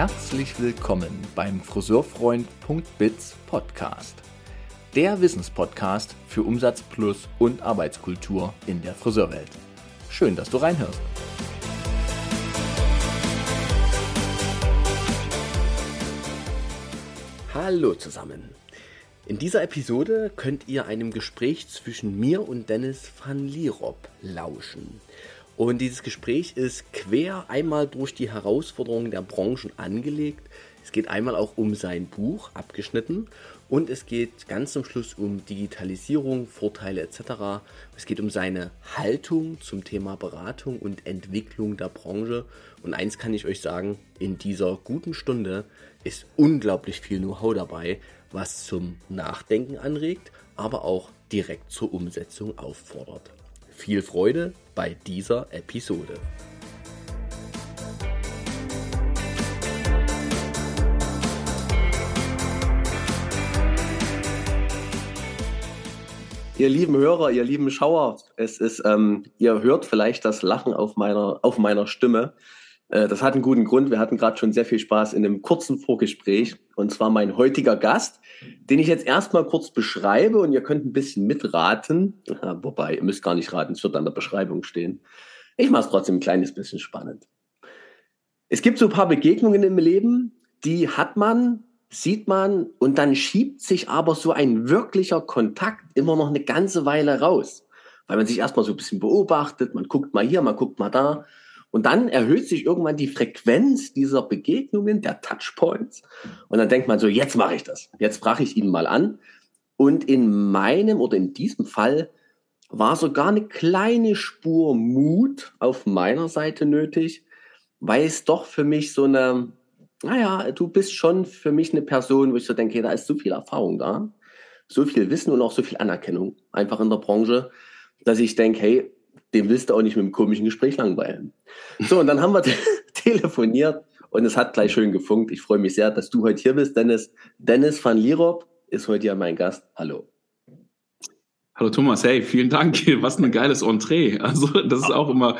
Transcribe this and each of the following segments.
Herzlich willkommen beim Friseurfreund.biz Podcast. Der Wissenspodcast für Umsatz plus und Arbeitskultur in der Friseurwelt. Schön, dass du reinhörst. Hallo zusammen. In dieser Episode könnt ihr einem Gespräch zwischen mir und Dennis van Lierop lauschen. Und dieses Gespräch ist quer einmal durch die Herausforderungen der Branchen angelegt. Es geht einmal auch um sein Buch, abgeschnitten. Und es geht ganz zum Schluss um Digitalisierung, Vorteile etc. Es geht um seine Haltung zum Thema Beratung und Entwicklung der Branche. Und eins kann ich euch sagen, in dieser guten Stunde ist unglaublich viel Know-how dabei, was zum Nachdenken anregt, aber auch direkt zur Umsetzung auffordert. Viel Freude bei dieser Episode. Ihr lieben Hörer, ihr lieben Schauer, es ist, ähm, ihr hört vielleicht das Lachen auf meiner, auf meiner Stimme. Äh, das hat einen guten Grund. Wir hatten gerade schon sehr viel Spaß in einem kurzen Vorgespräch. Und zwar mein heutiger Gast, den ich jetzt erstmal kurz beschreibe und ihr könnt ein bisschen mitraten. Wobei, ihr müsst gar nicht raten, es wird an der Beschreibung stehen. Ich mache es trotzdem ein kleines bisschen spannend. Es gibt so ein paar Begegnungen im Leben, die hat man, sieht man und dann schiebt sich aber so ein wirklicher Kontakt immer noch eine ganze Weile raus. Weil man sich erstmal so ein bisschen beobachtet, man guckt mal hier, man guckt mal da. Und dann erhöht sich irgendwann die Frequenz dieser Begegnungen, der Touchpoints. Und dann denkt man so, jetzt mache ich das. Jetzt brache ich ihn mal an. Und in meinem oder in diesem Fall war sogar eine kleine Spur Mut auf meiner Seite nötig, weil es doch für mich so eine, naja, du bist schon für mich eine Person, wo ich so denke, da ist so viel Erfahrung da, so viel Wissen und auch so viel Anerkennung einfach in der Branche, dass ich denke, hey, dem willst du auch nicht mit einem komischen Gespräch langweilen. So, und dann haben wir telefoniert und es hat gleich schön gefunkt. Ich freue mich sehr, dass du heute hier bist, Dennis. Dennis van Lierop ist heute ja mein Gast. Hallo. Hallo Thomas, hey, vielen Dank. Was ein geiles Entree. Also das ist auch immer,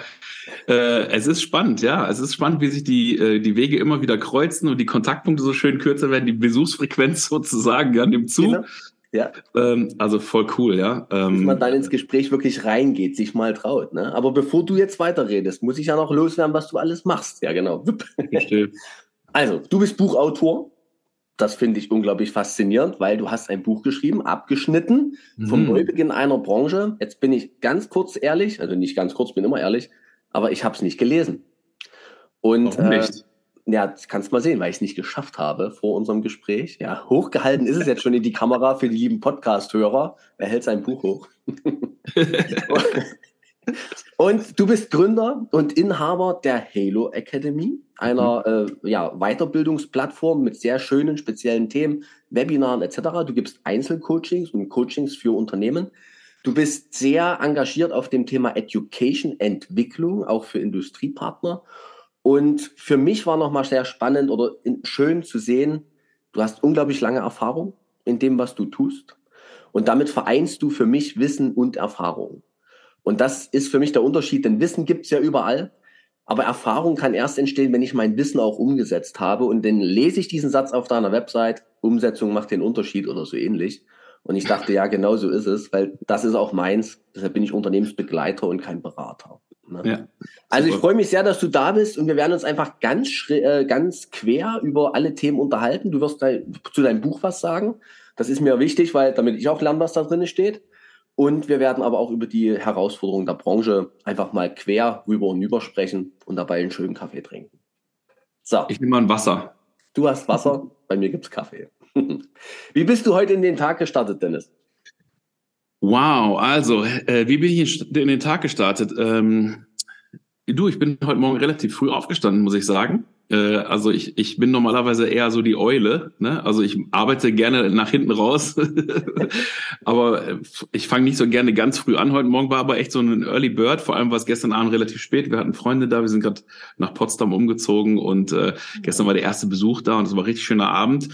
äh, es ist spannend, ja. Es ist spannend, wie sich die, äh, die Wege immer wieder kreuzen und die Kontaktpunkte so schön kürzer werden, die Besuchsfrequenz sozusagen ja, nimmt zu. Genau. Ja. Ähm, also voll cool, ja. Ähm, Dass man dann ins Gespräch wirklich reingeht, sich mal traut. Ne? Aber bevor du jetzt weiterredest, muss ich ja noch loswerden, was du alles machst. Ja, genau. Also, du bist Buchautor. Das finde ich unglaublich faszinierend, weil du hast ein Buch geschrieben, abgeschnitten vom mhm. Neubeginn einer Branche. Jetzt bin ich ganz kurz ehrlich, also nicht ganz kurz, bin immer ehrlich, aber ich habe es nicht gelesen. Und Warum nicht? Äh, ja, das kannst du mal sehen, weil ich es nicht geschafft habe vor unserem Gespräch. Ja, hochgehalten ist es jetzt schon in die Kamera für die lieben Podcast-Hörer. Er hält sein Buch hoch. und du bist Gründer und Inhaber der Halo Academy, einer mhm. äh, ja, Weiterbildungsplattform mit sehr schönen speziellen Themen, Webinaren etc. Du gibst Einzelcoachings und Coachings für Unternehmen. Du bist sehr engagiert auf dem Thema Education, Entwicklung, auch für Industriepartner. Und für mich war nochmal sehr spannend oder schön zu sehen, du hast unglaublich lange Erfahrung in dem, was du tust. Und damit vereinst du für mich Wissen und Erfahrung. Und das ist für mich der Unterschied, denn Wissen gibt's ja überall. Aber Erfahrung kann erst entstehen, wenn ich mein Wissen auch umgesetzt habe. Und dann lese ich diesen Satz auf deiner Website, Umsetzung macht den Unterschied oder so ähnlich. Und ich dachte, ja, genau so ist es, weil das ist auch meins. Deshalb bin ich Unternehmensbegleiter und kein Berater. Ne? Ja, also ich freue mich sehr, dass du da bist und wir werden uns einfach ganz, äh, ganz quer über alle Themen unterhalten. Du wirst zu deinem Buch was sagen. Das ist mir wichtig, weil damit ich auch lerne, was da drin steht. Und wir werden aber auch über die Herausforderungen der Branche einfach mal quer rüber und über sprechen und dabei einen schönen Kaffee trinken. So. Ich nehme mal ein Wasser. Du hast Wasser, bei mir gibt es Kaffee. Wie bist du heute in den Tag gestartet, Dennis? Wow, also, äh, wie bin ich in den Tag gestartet? Ähm, du, ich bin heute Morgen relativ früh aufgestanden, muss ich sagen. Äh, also ich, ich bin normalerweise eher so die Eule. Ne? Also ich arbeite gerne nach hinten raus. aber äh, ich fange nicht so gerne ganz früh an. Heute Morgen war aber echt so ein Early Bird. Vor allem war es gestern Abend relativ spät. Wir hatten Freunde da. Wir sind gerade nach Potsdam umgezogen und äh, gestern war der erste Besuch da und es war richtig schöner Abend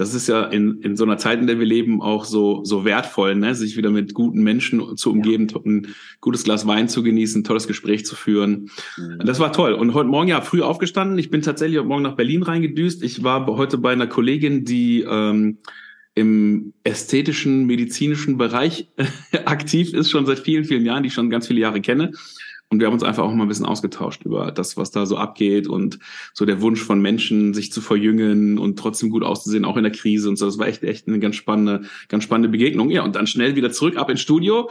das ist ja in, in so einer Zeit, in der wir leben, auch so, so wertvoll, ne? sich wieder mit guten Menschen zu umgeben, ja. ein gutes Glas Wein zu genießen, ein tolles Gespräch zu führen. Mhm. Das war toll. Und heute Morgen ja früh aufgestanden. Ich bin tatsächlich heute Morgen nach Berlin reingedüst. Ich war heute bei einer Kollegin, die ähm, im ästhetischen, medizinischen Bereich aktiv ist, schon seit vielen, vielen Jahren, die ich schon ganz viele Jahre kenne. Und wir haben uns einfach auch mal ein bisschen ausgetauscht über das, was da so abgeht und so der Wunsch von Menschen, sich zu verjüngen und trotzdem gut auszusehen, auch in der Krise und so. Das war echt, echt eine ganz spannende, ganz spannende Begegnung. Ja, und dann schnell wieder zurück, ab ins Studio.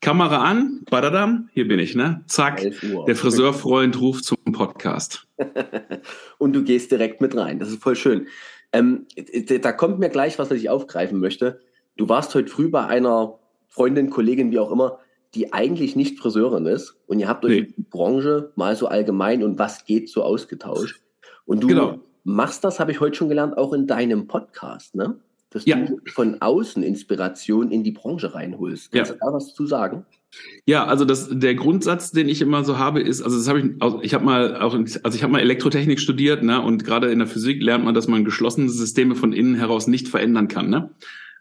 Kamera an, badadam, hier bin ich, ne? Zack, der Friseurfreund ruft zum Podcast. und du gehst direkt mit rein. Das ist voll schön. Ähm, da kommt mir gleich was, was ich aufgreifen möchte. Du warst heute früh bei einer Freundin, Kollegin, wie auch immer, die eigentlich nicht Friseurin ist und ihr habt euch nee. die Branche mal so allgemein und was geht so ausgetauscht. Und du genau. machst das, habe ich heute schon gelernt, auch in deinem Podcast, ne? Dass ja. du von außen Inspiration in die Branche reinholst. Kannst ja. du da was zu sagen? Ja, also das, der Grundsatz, den ich immer so habe, ist, also das habe ich, ich habe mal auch, also ich habe mal Elektrotechnik studiert, ne, und gerade in der Physik lernt man, dass man geschlossene Systeme von innen heraus nicht verändern kann, ne.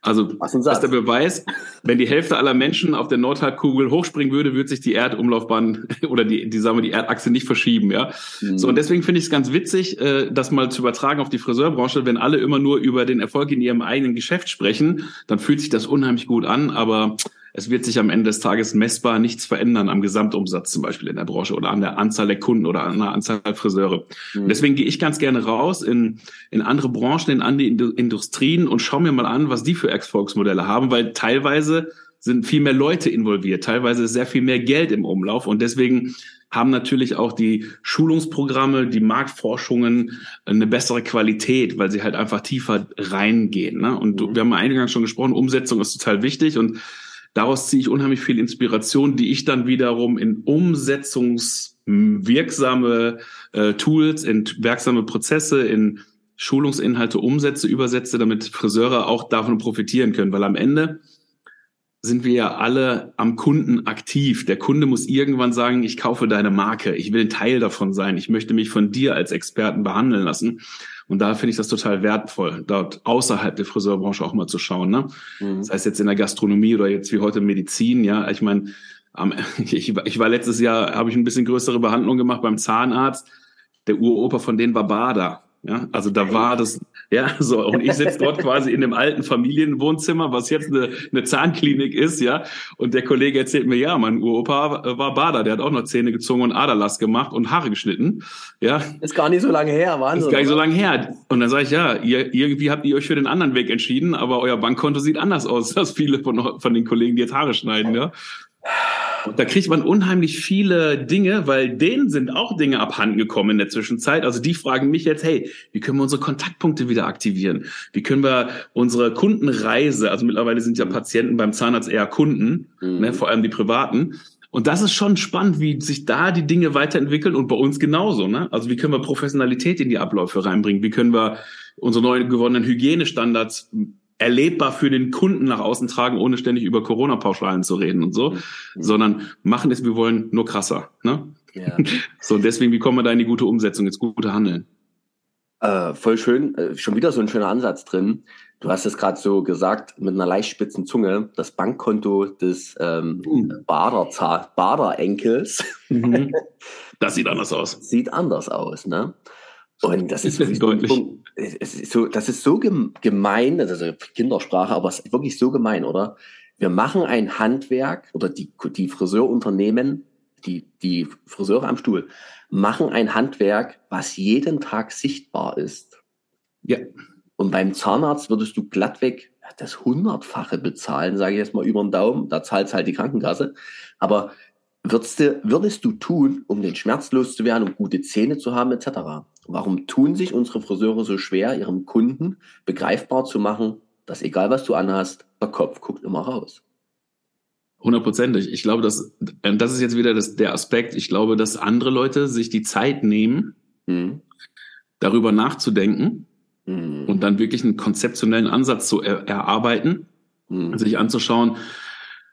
Also das ist der Beweis, wenn die Hälfte aller Menschen auf der Nordhalbkugel hochspringen würde, würde sich die Erdumlaufbahn oder die, die sagen wir, die Erdachse nicht verschieben, ja. Mhm. So und deswegen finde ich es ganz witzig, äh, das mal zu übertragen auf die Friseurbranche. Wenn alle immer nur über den Erfolg in ihrem eigenen Geschäft sprechen, dann fühlt sich das unheimlich gut an, aber es wird sich am Ende des Tages messbar nichts verändern am Gesamtumsatz zum Beispiel in der Branche oder an der Anzahl der Kunden oder an der Anzahl der Friseure. Mhm. Deswegen gehe ich ganz gerne raus in, in andere Branchen, in andere Industrien und schaue mir mal an, was die für Erfolgsmodelle haben, weil teilweise sind viel mehr Leute involviert, teilweise ist sehr viel mehr Geld im Umlauf und deswegen haben natürlich auch die Schulungsprogramme, die Marktforschungen eine bessere Qualität, weil sie halt einfach tiefer reingehen. Ne? Und mhm. wir haben eingangs schon gesprochen, Umsetzung ist total wichtig und Daraus ziehe ich unheimlich viel Inspiration, die ich dann wiederum in umsetzungswirksame äh, Tools, in wirksame Prozesse, in Schulungsinhalte umsetze, übersetze, damit Friseure auch davon profitieren können. Weil am Ende sind wir ja alle am Kunden aktiv. Der Kunde muss irgendwann sagen, ich kaufe deine Marke, ich will Teil davon sein, ich möchte mich von dir als Experten behandeln lassen. Und da finde ich das total wertvoll, dort außerhalb der Friseurbranche auch mal zu schauen. Ne? Mhm. Das heißt jetzt in der Gastronomie oder jetzt wie heute Medizin. Ja, ich meine, ich, ich war letztes Jahr, habe ich ein bisschen größere Behandlung gemacht beim Zahnarzt. Der Uropa von denen war Bader. Ja, also da war das, ja, so. Und ich sitze dort quasi in dem alten Familienwohnzimmer, was jetzt eine, eine Zahnklinik ist, ja. Und der Kollege erzählt mir, ja, mein Uropa war Bader, der hat auch noch Zähne gezogen und Aderlass gemacht und Haare geschnitten, ja. Ist gar nicht so lange her, Wahnsinn. Ist gar nicht so lange her. Und dann sage ich, ja, ihr, irgendwie habt ihr euch für den anderen Weg entschieden, aber euer Bankkonto sieht anders aus als viele von, von den Kollegen, die jetzt Haare schneiden, ja. Und da kriegt man unheimlich viele Dinge, weil denen sind auch Dinge abhanden gekommen in der Zwischenzeit. Also die fragen mich jetzt, hey, wie können wir unsere Kontaktpunkte wieder aktivieren? Wie können wir unsere Kundenreise, also mittlerweile sind ja Patienten beim Zahnarzt eher Kunden, mhm. ne, vor allem die privaten. Und das ist schon spannend, wie sich da die Dinge weiterentwickeln und bei uns genauso. Ne? Also wie können wir Professionalität in die Abläufe reinbringen? Wie können wir unsere neu gewonnenen Hygienestandards erlebbar für den Kunden nach außen tragen, ohne ständig über Corona-Pauschalen zu reden und so, mhm. sondern machen es, wir wollen nur krasser. Ne? Ja. So, deswegen, wie kommen wir da in die gute Umsetzung, ins gute Handeln? Äh, voll schön, äh, schon wieder so ein schöner Ansatz drin. Du hast es gerade so gesagt, mit einer leicht spitzen Zunge, das Bankkonto des ähm, mhm. Bader, Bader-Enkels. Mhm. Das sieht anders aus. Sieht anders aus, ne? Und das ist, ist deutlich. Es ist so, das ist so gemein, also Kindersprache, aber es ist wirklich so gemein, oder? Wir machen ein Handwerk oder die, die Friseurunternehmen, die, die Friseure am Stuhl, machen ein Handwerk, was jeden Tag sichtbar ist. Ja. Und beim Zahnarzt würdest du glattweg das Hundertfache bezahlen, sage ich jetzt mal über den Daumen. Da zahlt halt die Krankenkasse. Aber würdest du, würdest du tun, um den Schmerz loszuwerden, um gute Zähne zu haben, etc.? Warum tun sich unsere Friseure so schwer, ihrem Kunden begreifbar zu machen, dass egal was du anhast, der Kopf guckt immer raus? Hundertprozentig. Ich glaube, dass ähm, das ist jetzt wieder das, der Aspekt. Ich glaube, dass andere Leute sich die Zeit nehmen, mhm. darüber nachzudenken mhm. und dann wirklich einen konzeptionellen Ansatz zu er, erarbeiten, mhm. sich anzuschauen,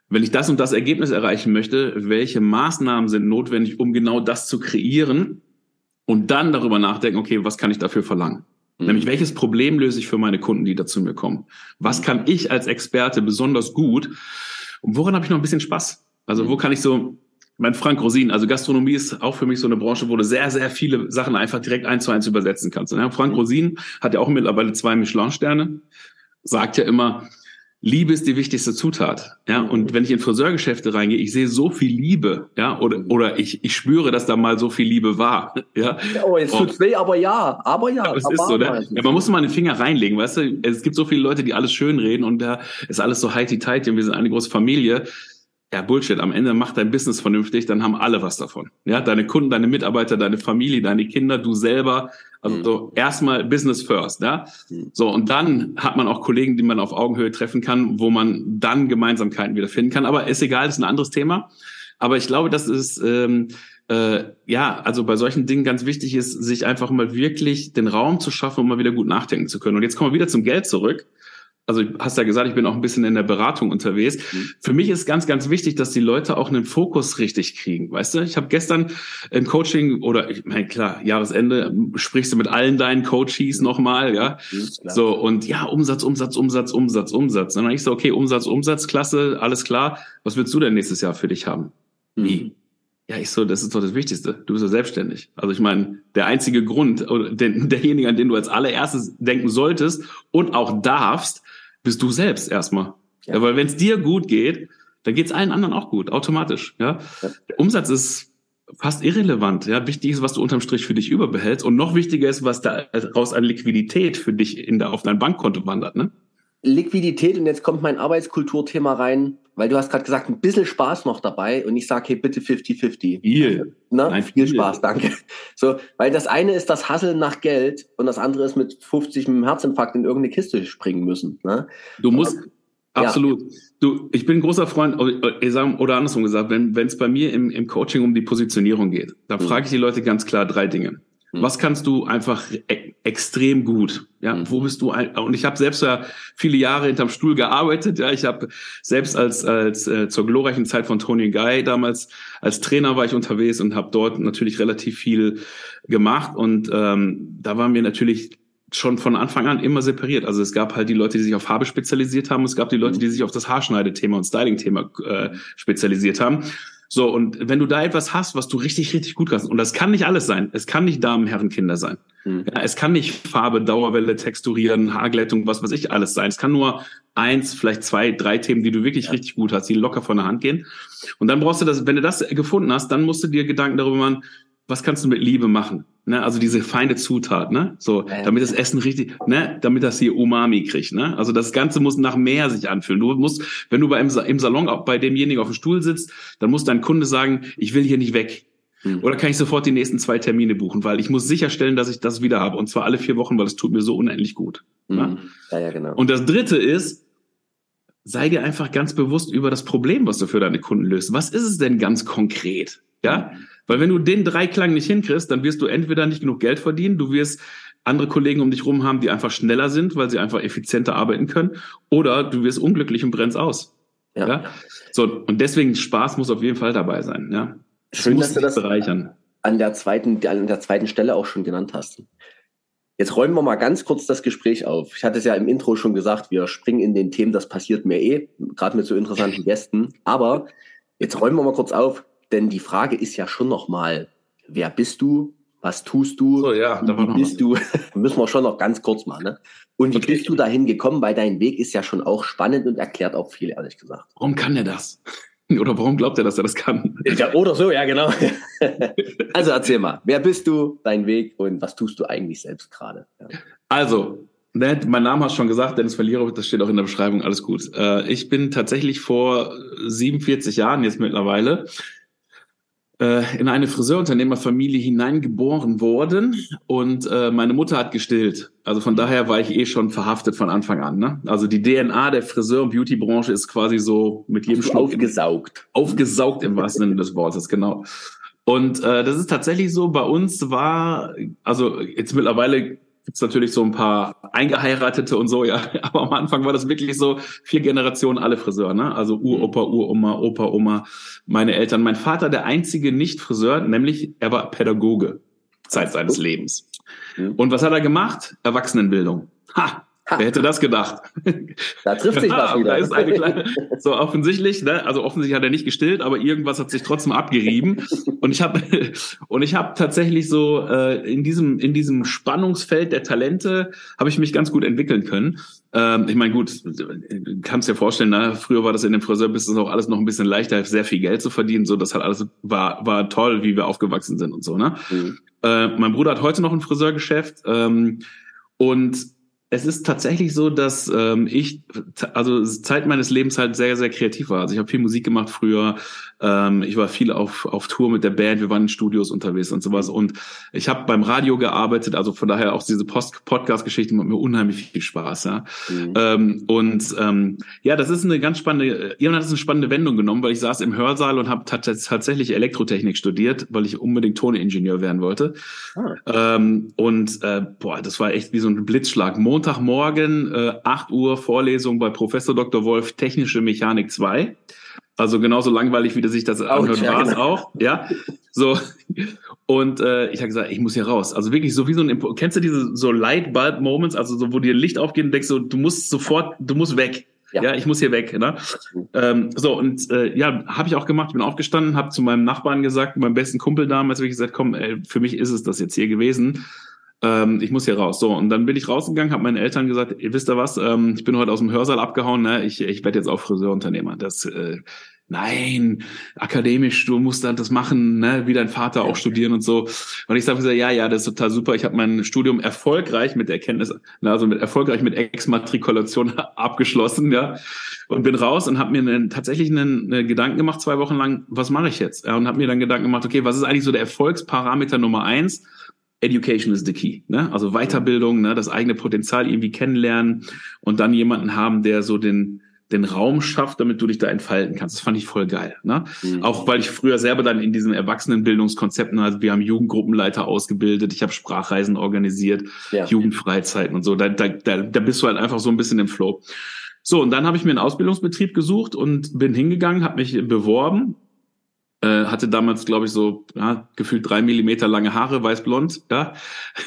wenn ich das und das Ergebnis erreichen möchte, welche Maßnahmen sind notwendig, um genau das zu kreieren und dann darüber nachdenken, okay, was kann ich dafür verlangen? Mhm. Nämlich, welches Problem löse ich für meine Kunden, die da zu mir kommen? Was kann ich als Experte besonders gut? Und woran habe ich noch ein bisschen Spaß? Also, wo kann ich so, mein Frank Rosin, also Gastronomie ist auch für mich so eine Branche, wo du sehr, sehr viele Sachen einfach direkt eins zu eins übersetzen kannst. Und Frank Rosin hat ja auch mittlerweile zwei Michelin-Sterne, sagt ja immer, Liebe ist die wichtigste Zutat. Ja, und wenn ich in Friseurgeschäfte reingehe, ich sehe so viel Liebe, ja, oder, oder ich, ich spüre, dass da mal so viel Liebe war. Ja. Oh, jetzt tut's weh, aber ja, aber ja. Aber es ist so, ne? ja, man muss mal den Finger reinlegen, weißt du? Es gibt so viele Leute, die alles schön reden und da ist alles so heiti-teiti und wir sind eine große Familie. Ja, Bullshit. Am Ende macht dein Business vernünftig, dann haben alle was davon. Ja, deine Kunden, deine Mitarbeiter, deine Familie, deine Kinder, du selber. Also mhm. so erstmal Business first, ja. Mhm. So, und dann hat man auch Kollegen, die man auf Augenhöhe treffen kann, wo man dann Gemeinsamkeiten wieder finden kann. Aber ist egal, ist ein anderes Thema. Aber ich glaube, das ist ähm, äh, ja, also bei solchen Dingen ganz wichtig ist, sich einfach mal wirklich den Raum zu schaffen, um mal wieder gut nachdenken zu können. Und jetzt kommen wir wieder zum Geld zurück also hast ja gesagt, ich bin auch ein bisschen in der Beratung unterwegs. Mhm. Für mich ist ganz, ganz wichtig, dass die Leute auch einen Fokus richtig kriegen. Weißt du, ich habe gestern ein Coaching oder ich meine, klar, Jahresende sprichst du mit allen deinen Coaches nochmal, ja. Mhm, so, und ja, Umsatz, Umsatz, Umsatz, Umsatz, Umsatz. Und dann ich so, okay, Umsatz, Umsatz, klasse, alles klar. Was willst du denn nächstes Jahr für dich haben? Mhm. Wie? Ja, ich so, das ist doch das Wichtigste. Du bist ja selbstständig. Also ich meine, der einzige Grund oder der, derjenige, an den du als allererstes denken solltest und auch darfst, bist du selbst erstmal. Ja. ja weil wenn es dir gut geht, dann geht es allen anderen auch gut, automatisch. Ja? ja. Der Umsatz ist fast irrelevant. Ja, wichtig ist, was du unterm Strich für dich überbehältst und noch wichtiger ist, was daraus an Liquidität für dich in der, auf dein Bankkonto wandert. Ne? Liquidität und jetzt kommt mein Arbeitskulturthema rein, weil du hast gerade gesagt, ein bisschen Spaß noch dabei und ich sage, hey, bitte 50-50. Viel. Ne? Nein, viel, viel Spaß, danke. So, weil das eine ist das Hasseln nach Geld und das andere ist mit 50 mit dem Herzinfarkt in irgendeine Kiste springen müssen. Ne? Du musst, und, absolut. Ja. Du, ich bin ein großer Freund, oder andersrum gesagt, wenn es bei mir im, im Coaching um die Positionierung geht, dann mhm. frage ich die Leute ganz klar drei Dinge. Mhm. Was kannst du einfach e extrem gut? Ja, mhm. wo bist du? Ein und ich habe selbst ja viele Jahre hinterm Stuhl gearbeitet. Ja, ich habe selbst als als äh, zur glorreichen Zeit von Tony Guy damals als Trainer war ich unterwegs und habe dort natürlich relativ viel gemacht. Und ähm, da waren wir natürlich schon von Anfang an immer separiert. Also es gab halt die Leute, die sich auf Farbe spezialisiert haben. Es gab die Leute, mhm. die sich auf das Haarschneidethema und Styling-Thema äh, spezialisiert haben. So, und wenn du da etwas hast, was du richtig, richtig gut kannst, und das kann nicht alles sein, es kann nicht Damen, Herren, Kinder sein. Mhm. Ja, es kann nicht Farbe, Dauerwelle, Texturieren, Haarglättung, was weiß ich, alles sein. Es kann nur eins, vielleicht zwei, drei Themen, die du wirklich ja. richtig gut hast, die locker von der Hand gehen. Und dann brauchst du das, wenn du das gefunden hast, dann musst du dir Gedanken darüber machen, was kannst du mit Liebe machen? Ne? Also diese feine Zutat, ne? So, damit das Essen richtig, ne? Damit das hier Umami kriegt, ne? Also das Ganze muss nach mehr sich anfühlen. Du musst, wenn du bei, im Salon auch bei demjenigen auf dem Stuhl sitzt, dann muss dein Kunde sagen, ich will hier nicht weg. Mhm. Oder kann ich sofort die nächsten zwei Termine buchen, weil ich muss sicherstellen, dass ich das wieder habe. Und zwar alle vier Wochen, weil es tut mir so unendlich gut. Mhm. Ne? Ja, ja, genau. Und das dritte ist, sei dir einfach ganz bewusst über das Problem, was du für deine Kunden löst. Was ist es denn ganz konkret? Ja? Mhm. Weil wenn du den Dreiklang nicht hinkriegst, dann wirst du entweder nicht genug Geld verdienen, du wirst andere Kollegen um dich rum haben, die einfach schneller sind, weil sie einfach effizienter arbeiten können, oder du wirst unglücklich und brennst aus. Ja. ja? So, und deswegen Spaß muss auf jeden Fall dabei sein. Ja? Das Schön, dass du das bereichern. An der zweiten, an der zweiten Stelle auch schon genannt hast. Jetzt räumen wir mal ganz kurz das Gespräch auf. Ich hatte es ja im Intro schon gesagt, wir springen in den Themen, das passiert mir eh, gerade mit so interessanten Gästen. Aber jetzt räumen wir mal kurz auf. Denn die Frage ist ja schon nochmal, wer bist du? Was tust du? So, ja, da wie bist du? Müssen wir schon noch ganz kurz mal, ne? Und wie okay. bist du dahin gekommen? Weil dein Weg ist ja schon auch spannend und erklärt auch viel, ehrlich gesagt. Warum kann er das? Oder warum glaubt er, dass er das kann? Ja, oder so, ja, genau. also erzähl mal, wer bist du, dein Weg und was tust du eigentlich selbst gerade? Ja. Also, Ne, mein Name hast schon gesagt, Dennis Verlierer, das steht auch in der Beschreibung, alles gut. Äh, ich bin tatsächlich vor 47 Jahren jetzt mittlerweile in eine Friseurunternehmerfamilie hineingeboren worden und äh, meine Mutter hat gestillt. Also von daher war ich eh schon verhaftet von Anfang an. Ne? Also die DNA der Friseur- und Beautybranche ist quasi so mit jedem Schluck aufgesaugt. Aufgesaugt im wahrsten Sinne des Wortes, genau. Und äh, das ist tatsächlich so, bei uns war, also jetzt mittlerweile gibt's natürlich so ein paar Eingeheiratete und so, ja. Aber am Anfang war das wirklich so vier Generationen alle Friseur, ne? Also Uropa, Uroma, Opa, Oma, meine Eltern. Mein Vater der einzige Nicht-Friseur, nämlich er war Pädagoge Zeit seines Lebens. Mhm. Und was hat er gemacht? Erwachsenenbildung. Ha! Wer hätte das gedacht? Da trifft sich was wieder. Da ist eine kleine, so offensichtlich, ne? also offensichtlich hat er nicht gestillt, aber irgendwas hat sich trotzdem abgerieben. Und ich habe und ich habe tatsächlich so äh, in diesem in diesem Spannungsfeld der Talente habe ich mich ganz gut entwickeln können. Ähm, ich meine, gut, kannst dir vorstellen, ne? früher war das in dem Friseurbusiness auch alles noch ein bisschen leichter, sehr viel Geld zu verdienen. So, das hat alles war war toll, wie wir aufgewachsen sind und so. Ne? Mhm. Äh, mein Bruder hat heute noch ein Friseurgeschäft ähm, und es ist tatsächlich so, dass ähm, ich also Zeit meines Lebens halt sehr sehr kreativ war. Also ich habe viel Musik gemacht früher. Ähm, ich war viel auf auf Tour mit der Band. Wir waren in Studios unterwegs und sowas. Und ich habe beim Radio gearbeitet. Also von daher auch diese Podcast-Geschichte macht mir unheimlich viel Spaß. Ja. Mhm. Ähm, und ähm, ja, das ist eine ganz spannende. Irgendwann hat es eine spannende Wendung genommen, weil ich saß im Hörsaal und habe tatsächlich Elektrotechnik studiert, weil ich unbedingt Toningenieur werden wollte. Ah. Ähm, und äh, boah, das war echt wie so ein Blitzschlag. Montagmorgen, äh, 8 Uhr Vorlesung bei Professor Dr. Wolf, Technische Mechanik 2. Also genauso langweilig, wie sich das anhört, war es genau. auch. Ja, so. Und äh, ich habe gesagt, ich muss hier raus. Also wirklich so wie so ein, Impo kennst du diese so Light Bulb Moments, also so, wo dir Licht aufgeht und denkst so, du musst sofort, du musst weg. Ja, ja ich muss hier weg. Ne? Ähm, so und äh, ja, habe ich auch gemacht. Ich bin aufgestanden, habe zu meinem Nachbarn gesagt, meinem besten Kumpel damals, habe ich gesagt, komm, ey, für mich ist es das jetzt hier gewesen ähm, ich muss hier raus. So, und dann bin ich rausgegangen, habe meinen Eltern gesagt, ihr wisst ihr was, ähm, ich bin heute aus dem Hörsaal abgehauen, ne? ich, ich werde jetzt auch Friseurunternehmer. Das, äh, nein, akademisch, du musst dann das machen, ne? wie dein Vater auch studieren und so. Und ich sage, ja, ja, das ist total super. Ich habe mein Studium erfolgreich mit Erkenntnis, also mit erfolgreich mit Exmatrikulation abgeschlossen, ja, und bin raus und habe mir einen, tatsächlich einen, einen Gedanken gemacht, zwei Wochen lang, was mache ich jetzt? Und habe mir dann Gedanken gemacht, okay, was ist eigentlich so der Erfolgsparameter Nummer eins? Education is the key. Ne? Also Weiterbildung, ne? das eigene Potenzial irgendwie kennenlernen und dann jemanden haben, der so den, den Raum schafft, damit du dich da entfalten kannst. Das fand ich voll geil. Ne? Mhm. Auch weil ich früher selber dann in diesen Erwachsenenbildungskonzepten, also wir haben Jugendgruppenleiter ausgebildet, ich habe Sprachreisen organisiert, ja. Jugendfreizeiten und so. Da, da, da, da bist du halt einfach so ein bisschen im Flow. So, und dann habe ich mir einen Ausbildungsbetrieb gesucht und bin hingegangen, habe mich beworben äh, hatte damals, glaube ich, so ja, gefühlt drei Millimeter lange Haare, weiß-blond, ja.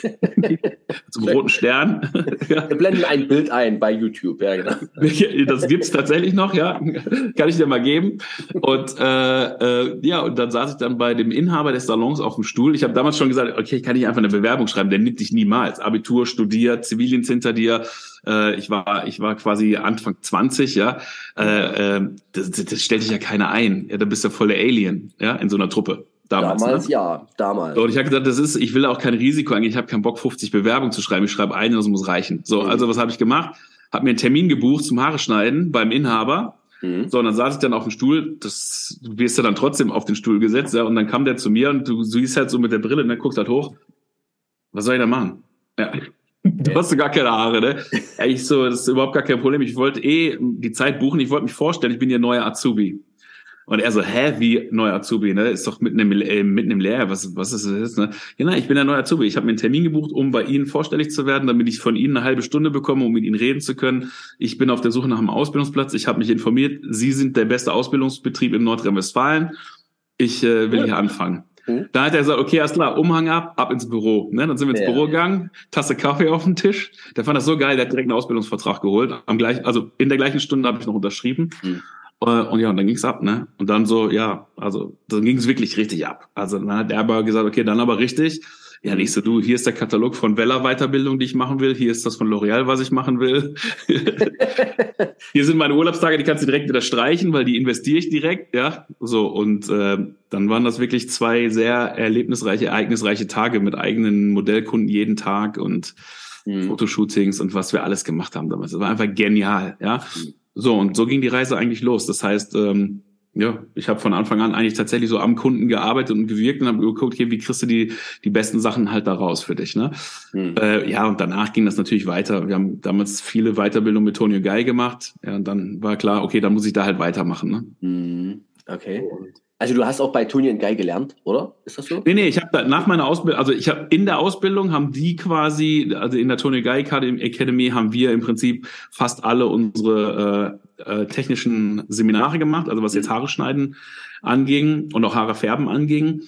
Zum roten Stern. ja. Wir blenden ein Bild ein bei YouTube, ja, genau. das gibt's tatsächlich noch, ja. Kann ich dir mal geben. Und äh, äh, ja, und dann saß ich dann bei dem Inhaber des Salons auf dem Stuhl. Ich habe damals schon gesagt, okay, ich kann nicht einfach eine Bewerbung schreiben, der nimmt dich niemals. Abitur, studiert, Zivildienst hinter dir, äh, ich war, ich war quasi Anfang 20, ja. Äh, äh, das, das stellt dich ja keiner ein. Ja, da bist du voll der Alien, ja, in so einer Truppe. Damals, damals ne? ja, damals. und ich habe gesagt, das ist, ich will auch kein Risiko eigentlich. Ich habe keinen Bock, 50 Bewerbungen zu schreiben. Ich schreibe eine, das muss reichen. So, mhm. also was habe ich gemacht? Habe mir einen Termin gebucht zum Haare schneiden beim Inhaber. Mhm. So, und dann saß ich dann auf dem Stuhl, das, du wirst ja dann trotzdem auf den Stuhl gesetzt, ja, und dann kam der zu mir und du siehst halt so mit der Brille, und dann guckst halt hoch. Was soll ich da machen? Ja. Du hast gar keine Haare, ne? Ich so, das ist überhaupt gar kein Problem. Ich wollte eh die Zeit buchen, ich wollte mich vorstellen, ich bin hier neuer Azubi. Und er so, hä, wie neuer Azubi, ne? Ist doch mitten im, äh, mitten im Lehrjahr, was, was ist das, ne? Ja, nein, ich bin der neue Azubi. Ich habe mir einen Termin gebucht, um bei Ihnen vorstellig zu werden, damit ich von Ihnen eine halbe Stunde bekomme, um mit Ihnen reden zu können. Ich bin auf der Suche nach einem Ausbildungsplatz. Ich habe mich informiert, Sie sind der beste Ausbildungsbetrieb in Nordrhein-Westfalen. Ich äh, will hier anfangen. Mhm. Da hat er gesagt, okay, alles klar, Umhang ab, ab ins Büro. Ne? Dann sind wir ins ja. Büro gegangen, Tasse Kaffee auf dem Tisch. Der fand das so geil, der hat direkt einen Ausbildungsvertrag geholt. Am gleich, also in der gleichen Stunde habe ich noch unterschrieben. Mhm. Und ja, und dann ging's ab, ne? Und dann so, ja, also dann ging's wirklich richtig ab. Also dann hat er aber gesagt, okay, dann aber richtig. Ja, nicht so, du, hier ist der Katalog von Weller Weiterbildung, die ich machen will. Hier ist das von L'Oreal, was ich machen will. hier sind meine Urlaubstage, die kannst du direkt wieder streichen, weil die investiere ich direkt, ja. So, und äh, dann waren das wirklich zwei sehr erlebnisreiche, ereignisreiche Tage mit eigenen Modellkunden jeden Tag und mhm. Fotoshootings und was wir alles gemacht haben damals. Das war einfach genial, ja. Mhm. So, und so ging die Reise eigentlich los. Das heißt, ähm, ja, ich habe von Anfang an eigentlich tatsächlich so am Kunden gearbeitet und gewirkt und habe geguckt, okay, wie kriegst du die die besten Sachen halt da raus für dich, ne? Mhm. Äh, ja, und danach ging das natürlich weiter. Wir haben damals viele Weiterbildungen mit Tonio Guy gemacht. Ja, und dann war klar, okay, dann muss ich da halt weitermachen, ne? Mhm. Okay. Also du hast auch bei Tony Guy gelernt, oder? Ist das so? Nee, nee, ich habe nach meiner Ausbildung, also ich habe in der Ausbildung haben die quasi, also in der Tony Guy Academy haben wir im Prinzip fast alle unsere äh, äh, technischen Seminare gemacht, also was jetzt Haare schneiden anging und auch Haare färben anging.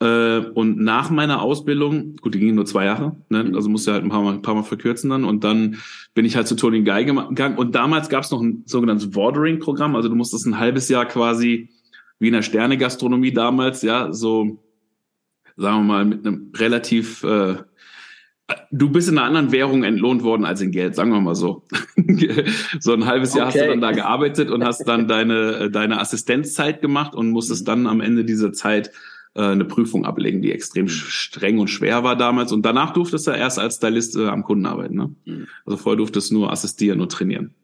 Äh, und nach meiner Ausbildung, gut, die ging nur zwei Jahre, ne? also musste halt ein paar Mal, ein paar Mal verkürzen dann. Und dann bin ich halt zu Tony Guy gegangen. Und damals gab es noch ein sogenanntes Bordering-Programm. Also du musstest ein halbes Jahr quasi wie in der Sterne-Gastronomie damals, ja, so, sagen wir mal, mit einem relativ äh, du bist in einer anderen Währung entlohnt worden als in Geld, sagen wir mal so. so ein halbes Jahr okay. hast du dann da gearbeitet und hast dann deine, deine Assistenzzeit gemacht und musstest dann am Ende dieser Zeit äh, eine Prüfung ablegen, die extrem streng und schwer war damals. Und danach durftest du erst als Stylist äh, am Kunden arbeiten. Ne? Mhm. Also vorher durftest du nur assistieren und trainieren.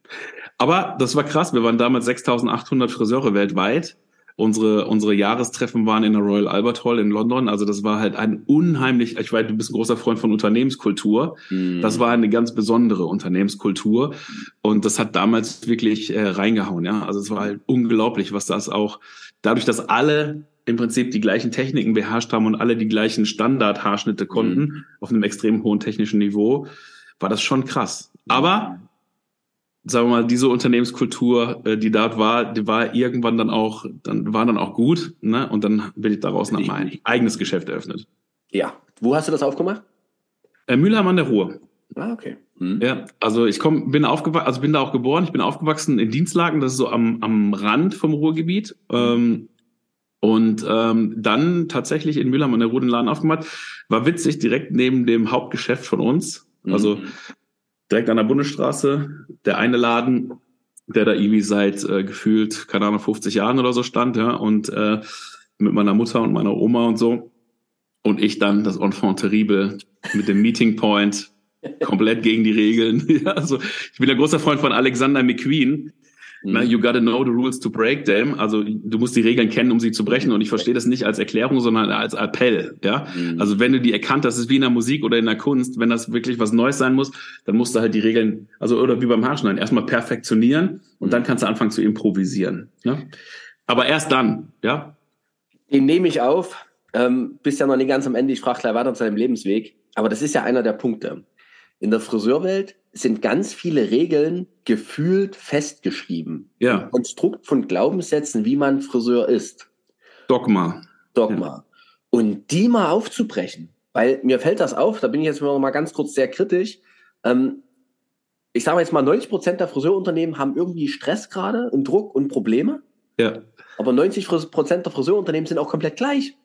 Aber das war krass. Wir waren damals 6.800 Friseure weltweit unsere, unsere Jahrestreffen waren in der Royal Albert Hall in London. Also das war halt ein unheimlich, ich weiß, du bist ein großer Freund von Unternehmenskultur. Mhm. Das war eine ganz besondere Unternehmenskultur. Und das hat damals wirklich äh, reingehauen, ja. Also es war halt unglaublich, was das auch, dadurch, dass alle im Prinzip die gleichen Techniken beherrscht haben und alle die gleichen Standardhaarschnitte konnten, mhm. auf einem extrem hohen technischen Niveau, war das schon krass. Aber sagen wir mal, diese Unternehmenskultur, äh, die dort war, die war irgendwann dann auch, dann war dann auch gut, ne? Und dann bin ich daraus nach mein eigenes Geschäft eröffnet. Ja. Wo hast du das aufgemacht? Äh, Mülheim an der Ruhr. Ah, okay. Hm. Ja, also ich komm, bin aufgewachsen, also bin da auch geboren. Ich bin aufgewachsen in Dienstlagen, das ist so am, am Rand vom Ruhrgebiet. Ähm, und ähm, dann tatsächlich in Mülheim an der Ruhr den Laden aufgemacht. War witzig, direkt neben dem Hauptgeschäft von uns. Also mhm direkt an der Bundesstraße. Der eine Laden, der da irgendwie seit äh, gefühlt, keine Ahnung, 50 Jahren oder so stand, ja, und äh, mit meiner Mutter und meiner Oma und so. Und ich dann das Enfant terrible mit dem Meeting Point, komplett gegen die Regeln. ja, also ich bin der großer Freund von Alexander McQueen, Mhm. You gotta know the rules to break them. Also du musst die Regeln kennen, um sie zu brechen. Und ich verstehe das nicht als Erklärung, sondern als Appell. Ja, mhm. also wenn du die erkannt hast, ist wie in der Musik oder in der Kunst. Wenn das wirklich was Neues sein muss, dann musst du halt die Regeln, also oder wie beim Haarschneiden, erstmal perfektionieren und mhm. dann kannst du anfangen zu improvisieren. Ja? Aber erst dann, ja. Den nehme ich auf. Ähm, bist ja noch nicht ganz am Ende. Ich frage gleich weiter zu deinem Lebensweg. Aber das ist ja einer der Punkte. In der Friseurwelt sind ganz viele Regeln gefühlt festgeschrieben. Ja. Ein Konstrukt von Glaubenssätzen, wie man Friseur ist. Dogma. Dogma. Ja. Und die mal aufzubrechen. Weil mir fällt das auf, da bin ich jetzt mal ganz kurz sehr kritisch. Ähm, ich sage jetzt mal, 90 Prozent der Friseurunternehmen haben irgendwie Stress gerade und Druck und Probleme. Ja. Aber 90 Prozent der Friseurunternehmen sind auch komplett gleich.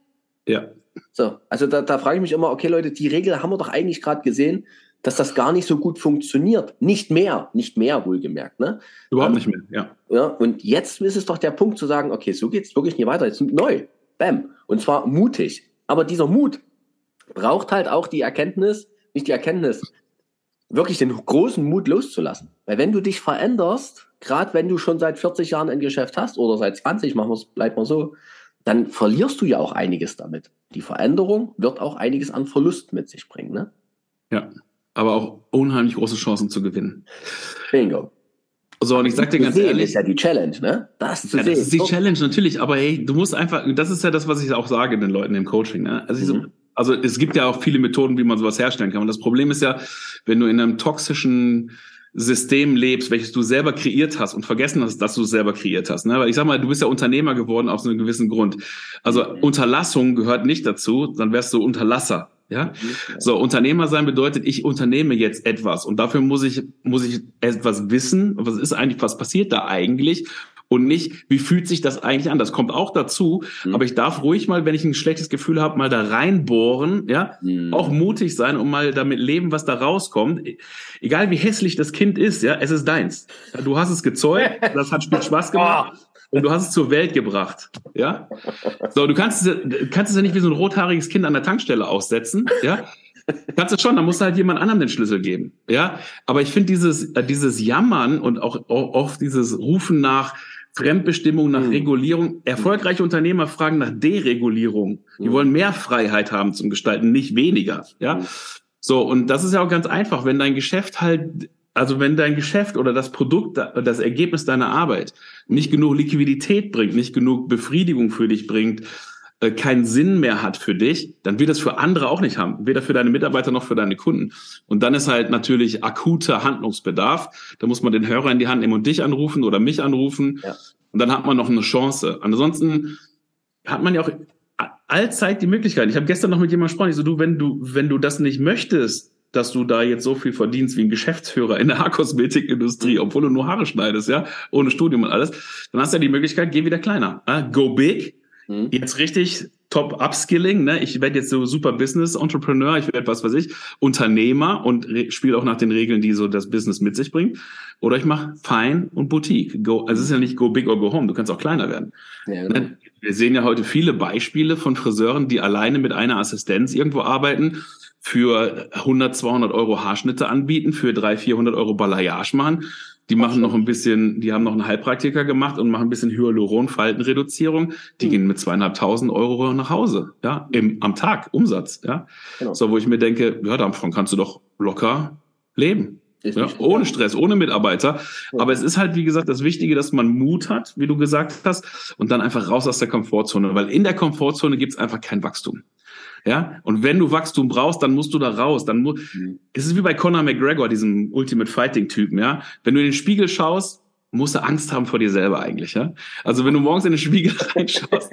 Ja. So, also da, da frage ich mich immer, okay Leute, die Regel haben wir doch eigentlich gerade gesehen dass das gar nicht so gut funktioniert. Nicht mehr, nicht mehr wohlgemerkt. Ne? Überhaupt ähm, nicht mehr, ja. ja. Und jetzt ist es doch der Punkt zu sagen, okay, so geht's wirklich nicht weiter, jetzt neu. Bam. Und zwar mutig. Aber dieser Mut braucht halt auch die Erkenntnis, nicht die Erkenntnis, wirklich den großen Mut loszulassen. Weil wenn du dich veränderst, gerade wenn du schon seit 40 Jahren ein Geschäft hast oder seit 20, machen wir es, bleibt mal so, dann verlierst du ja auch einiges damit. Die Veränderung wird auch einiges an Verlust mit sich bringen. Ne? Ja aber auch unheimlich große Chancen zu gewinnen. Bingo. So, und ich sag dir ganz sehen ehrlich. ist ja die Challenge, ne? Das zu ja, sehen. Das ist die Challenge, natürlich, aber hey, du musst einfach, das ist ja das, was ich auch sage den Leuten im Coaching, ne? Also, mhm. so, also es gibt ja auch viele Methoden, wie man sowas herstellen kann. Und das Problem ist ja, wenn du in einem toxischen System lebst, welches du selber kreiert hast und vergessen hast, dass du es selber kreiert hast. Ne? Weil ich sag mal, du bist ja Unternehmer geworden aus einem gewissen Grund. Also mhm. Unterlassung gehört nicht dazu, dann wärst du Unterlasser. Ja? So, Unternehmer sein bedeutet, ich unternehme jetzt etwas und dafür muss ich, muss ich etwas wissen. Was ist eigentlich, was passiert da eigentlich? Und nicht, wie fühlt sich das eigentlich an? Das kommt auch dazu. Mhm. Aber ich darf ruhig mal, wenn ich ein schlechtes Gefühl habe, mal da reinbohren, ja, mhm. auch mutig sein und mal damit leben, was da rauskommt. Egal wie hässlich das Kind ist, ja, es ist deins. Du hast es gezeugt, das hat Spaß gemacht. Oh und du hast es zur Welt gebracht. Ja? So, du kannst es, kannst es ja nicht wie so ein rothaariges Kind an der Tankstelle aussetzen. Ja? Kannst du schon, dann musst du halt jemand anderem den Schlüssel geben. Ja? Aber ich finde dieses, äh, dieses Jammern und auch, auch oft dieses Rufen nach Fremdbestimmung, nach mhm. Regulierung. Erfolgreiche Unternehmer fragen nach Deregulierung. Die mhm. wollen mehr Freiheit haben zum Gestalten, nicht weniger. Ja? Mhm. So, und das ist ja auch ganz einfach, wenn dein Geschäft halt also wenn dein Geschäft oder das Produkt, das Ergebnis deiner Arbeit nicht genug Liquidität bringt, nicht genug Befriedigung für dich bringt, äh, keinen Sinn mehr hat für dich, dann wird es für andere auch nicht haben, weder für deine Mitarbeiter noch für deine Kunden. Und dann ist halt natürlich akuter Handlungsbedarf. Da muss man den Hörer in die Hand nehmen und dich anrufen oder mich anrufen. Ja. Und dann hat man noch eine Chance. Ansonsten hat man ja auch allzeit die Möglichkeit. Ich habe gestern noch mit jemandem gesprochen, ich so, du, wenn du, wenn du das nicht möchtest, dass du da jetzt so viel verdienst wie ein Geschäftsführer in der Haarkosmetikindustrie, obwohl du nur Haare schneidest, ja, ohne Studium und alles, dann hast du ja die Möglichkeit, geh wieder kleiner. Äh, go big, mhm. jetzt richtig top Upskilling, ne? Ich werde jetzt so super Business Entrepreneur, ich werde was weiß ich, Unternehmer und spiele auch nach den Regeln, die so das Business mit sich bringt. Oder ich mache Fine und Boutique. Go, also es ist ja nicht go big or go home, du kannst auch kleiner werden. Ja, genau. Ne? Wir sehen ja heute viele Beispiele von Friseuren, die alleine mit einer Assistenz irgendwo arbeiten für 100, 200 Euro Haarschnitte anbieten, für 300, 400 Euro Balayage machen. Die machen noch ein bisschen, die haben noch einen Heilpraktiker gemacht und machen ein bisschen Hyaluron-Faltenreduzierung. Die mhm. gehen mit zweieinhalbtausend Euro nach Hause, ja, im, am Tag Umsatz, ja. Genau. So, wo ich mir denke, ja, davon kannst du doch locker leben. Ja, ohne Stress, ohne Mitarbeiter. Aber es ist halt, wie gesagt, das Wichtige, dass man Mut hat, wie du gesagt hast, und dann einfach raus aus der Komfortzone. Weil in der Komfortzone gibt's einfach kein Wachstum. Ja, und wenn du Wachstum brauchst, dann musst du da raus. Dann mu mhm. es ist wie bei Conor McGregor, diesem Ultimate Fighting Typen. Ja, wenn du in den Spiegel schaust, musst du Angst haben vor dir selber eigentlich, ja? Also wenn du morgens in den Spiegel reinschaust,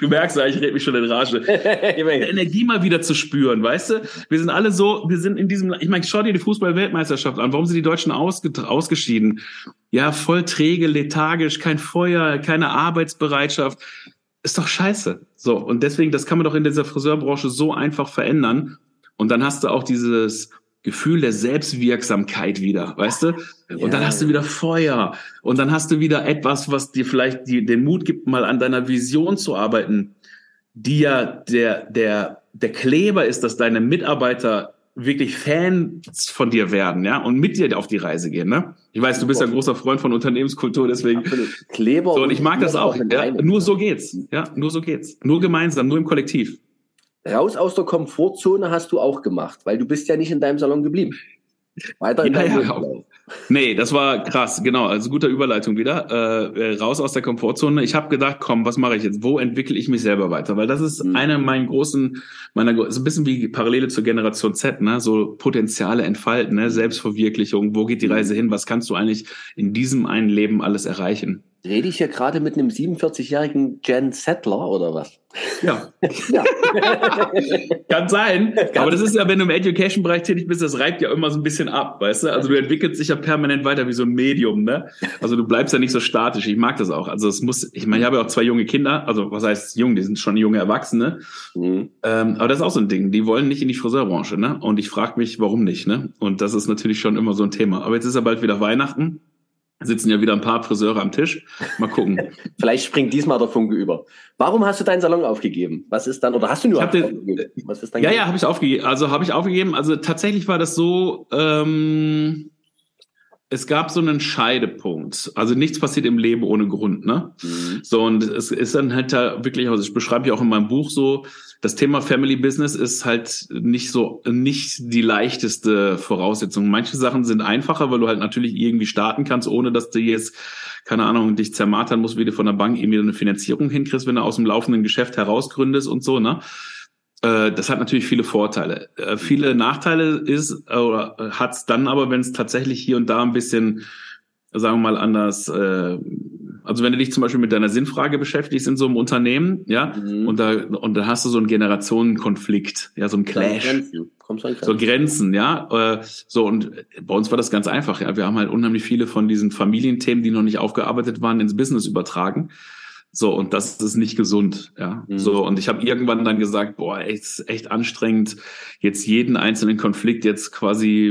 du merkst ja, ich rede mich schon in Rage, Energie mal wieder zu spüren, weißt du? Wir sind alle so, wir sind in diesem, ich meine, schau dir die Fußball-Weltmeisterschaft an, warum sind die Deutschen ausge ausgeschieden? Ja, voll träge, lethargisch, kein Feuer, keine Arbeitsbereitschaft ist doch scheiße. So, und deswegen, das kann man doch in dieser Friseurbranche so einfach verändern. Und dann hast du auch dieses Gefühl der Selbstwirksamkeit wieder, weißt du? Und ja. dann hast du wieder Feuer. Und dann hast du wieder etwas, was dir vielleicht die, den Mut gibt, mal an deiner Vision zu arbeiten, die ja der, der, der Kleber ist, dass deine Mitarbeiter wirklich Fans von dir werden, ja, und mit dir auf die Reise gehen, ne? Ich weiß, du bist ja ein großer Freund von Unternehmenskultur, deswegen. Kleber. So, und ich mag das auch. Ja, nur so geht's. Ja, nur so geht's. Nur gemeinsam, nur im Kollektiv. Raus aus der Komfortzone hast du auch gemacht, weil du bist ja nicht in deinem Salon geblieben. Weiter in ja, deinem ja, Nee, das war krass, genau. Also guter Überleitung wieder. Äh, raus aus der Komfortzone. Ich habe gedacht, komm, was mache ich jetzt? Wo entwickle ich mich selber weiter? Weil das ist mhm. eine meiner großen, meiner so ein bisschen wie Parallele zur Generation Z, ne? So Potenziale entfalten, ne? Selbstverwirklichung. Wo geht die mhm. Reise hin? Was kannst du eigentlich in diesem einen Leben alles erreichen? Rede ich hier gerade mit einem 47-jährigen Jen Settler oder was? Ja. ja. Kann sein. Aber das ist ja, wenn du im Education-Bereich tätig bist, das reibt ja immer so ein bisschen ab, weißt du? Also du entwickelst dich ja permanent weiter wie so ein Medium, ne? Also du bleibst ja nicht so statisch. Ich mag das auch. Also es muss, ich meine, ich habe ja auch zwei junge Kinder, also was heißt jung, die sind schon junge Erwachsene. Mhm. Ähm, aber das ist auch so ein Ding. Die wollen nicht in die Friseurbranche, ne? Und ich frage mich, warum nicht, ne? Und das ist natürlich schon immer so ein Thema. Aber jetzt ist ja bald wieder Weihnachten sitzen ja wieder ein paar Friseure am Tisch. Mal gucken. Vielleicht springt diesmal der Funke über. Warum hast du deinen Salon aufgegeben? Was ist dann, oder hast du nur aufgegeben? Was ist dann ja, ja, habe ich aufgegeben. Also habe ich aufgegeben. Also tatsächlich war das so, ähm, es gab so einen Scheidepunkt. Also nichts passiert im Leben ohne Grund, ne? Mhm. So, und es ist dann halt da wirklich, also ich beschreibe ja auch in meinem Buch so, das Thema Family Business ist halt nicht so, nicht die leichteste Voraussetzung. Manche Sachen sind einfacher, weil du halt natürlich irgendwie starten kannst, ohne dass du jetzt, keine Ahnung, dich zermartern musst, wie du von der Bank irgendwie eine Finanzierung hinkriegst, wenn du aus dem laufenden Geschäft herausgründest und so, ne? Äh, das hat natürlich viele Vorteile. Äh, viele Nachteile ist oder hat's dann aber, wenn es tatsächlich hier und da ein bisschen, sagen wir mal, anders äh, also wenn du dich zum Beispiel mit deiner Sinnfrage beschäftigst in so einem Unternehmen, ja, mhm. und da und da hast du so einen Generationenkonflikt, ja, so ein Clash. Grenzen. Grenzen. So Grenzen, ja. Äh, so, und bei uns war das ganz einfach, ja. Wir haben halt unheimlich viele von diesen Familienthemen, die noch nicht aufgearbeitet waren, ins Business übertragen. So, und das ist nicht gesund, ja. Mhm. So, und ich habe irgendwann dann gesagt, boah, echt, echt anstrengend, jetzt jeden einzelnen Konflikt jetzt quasi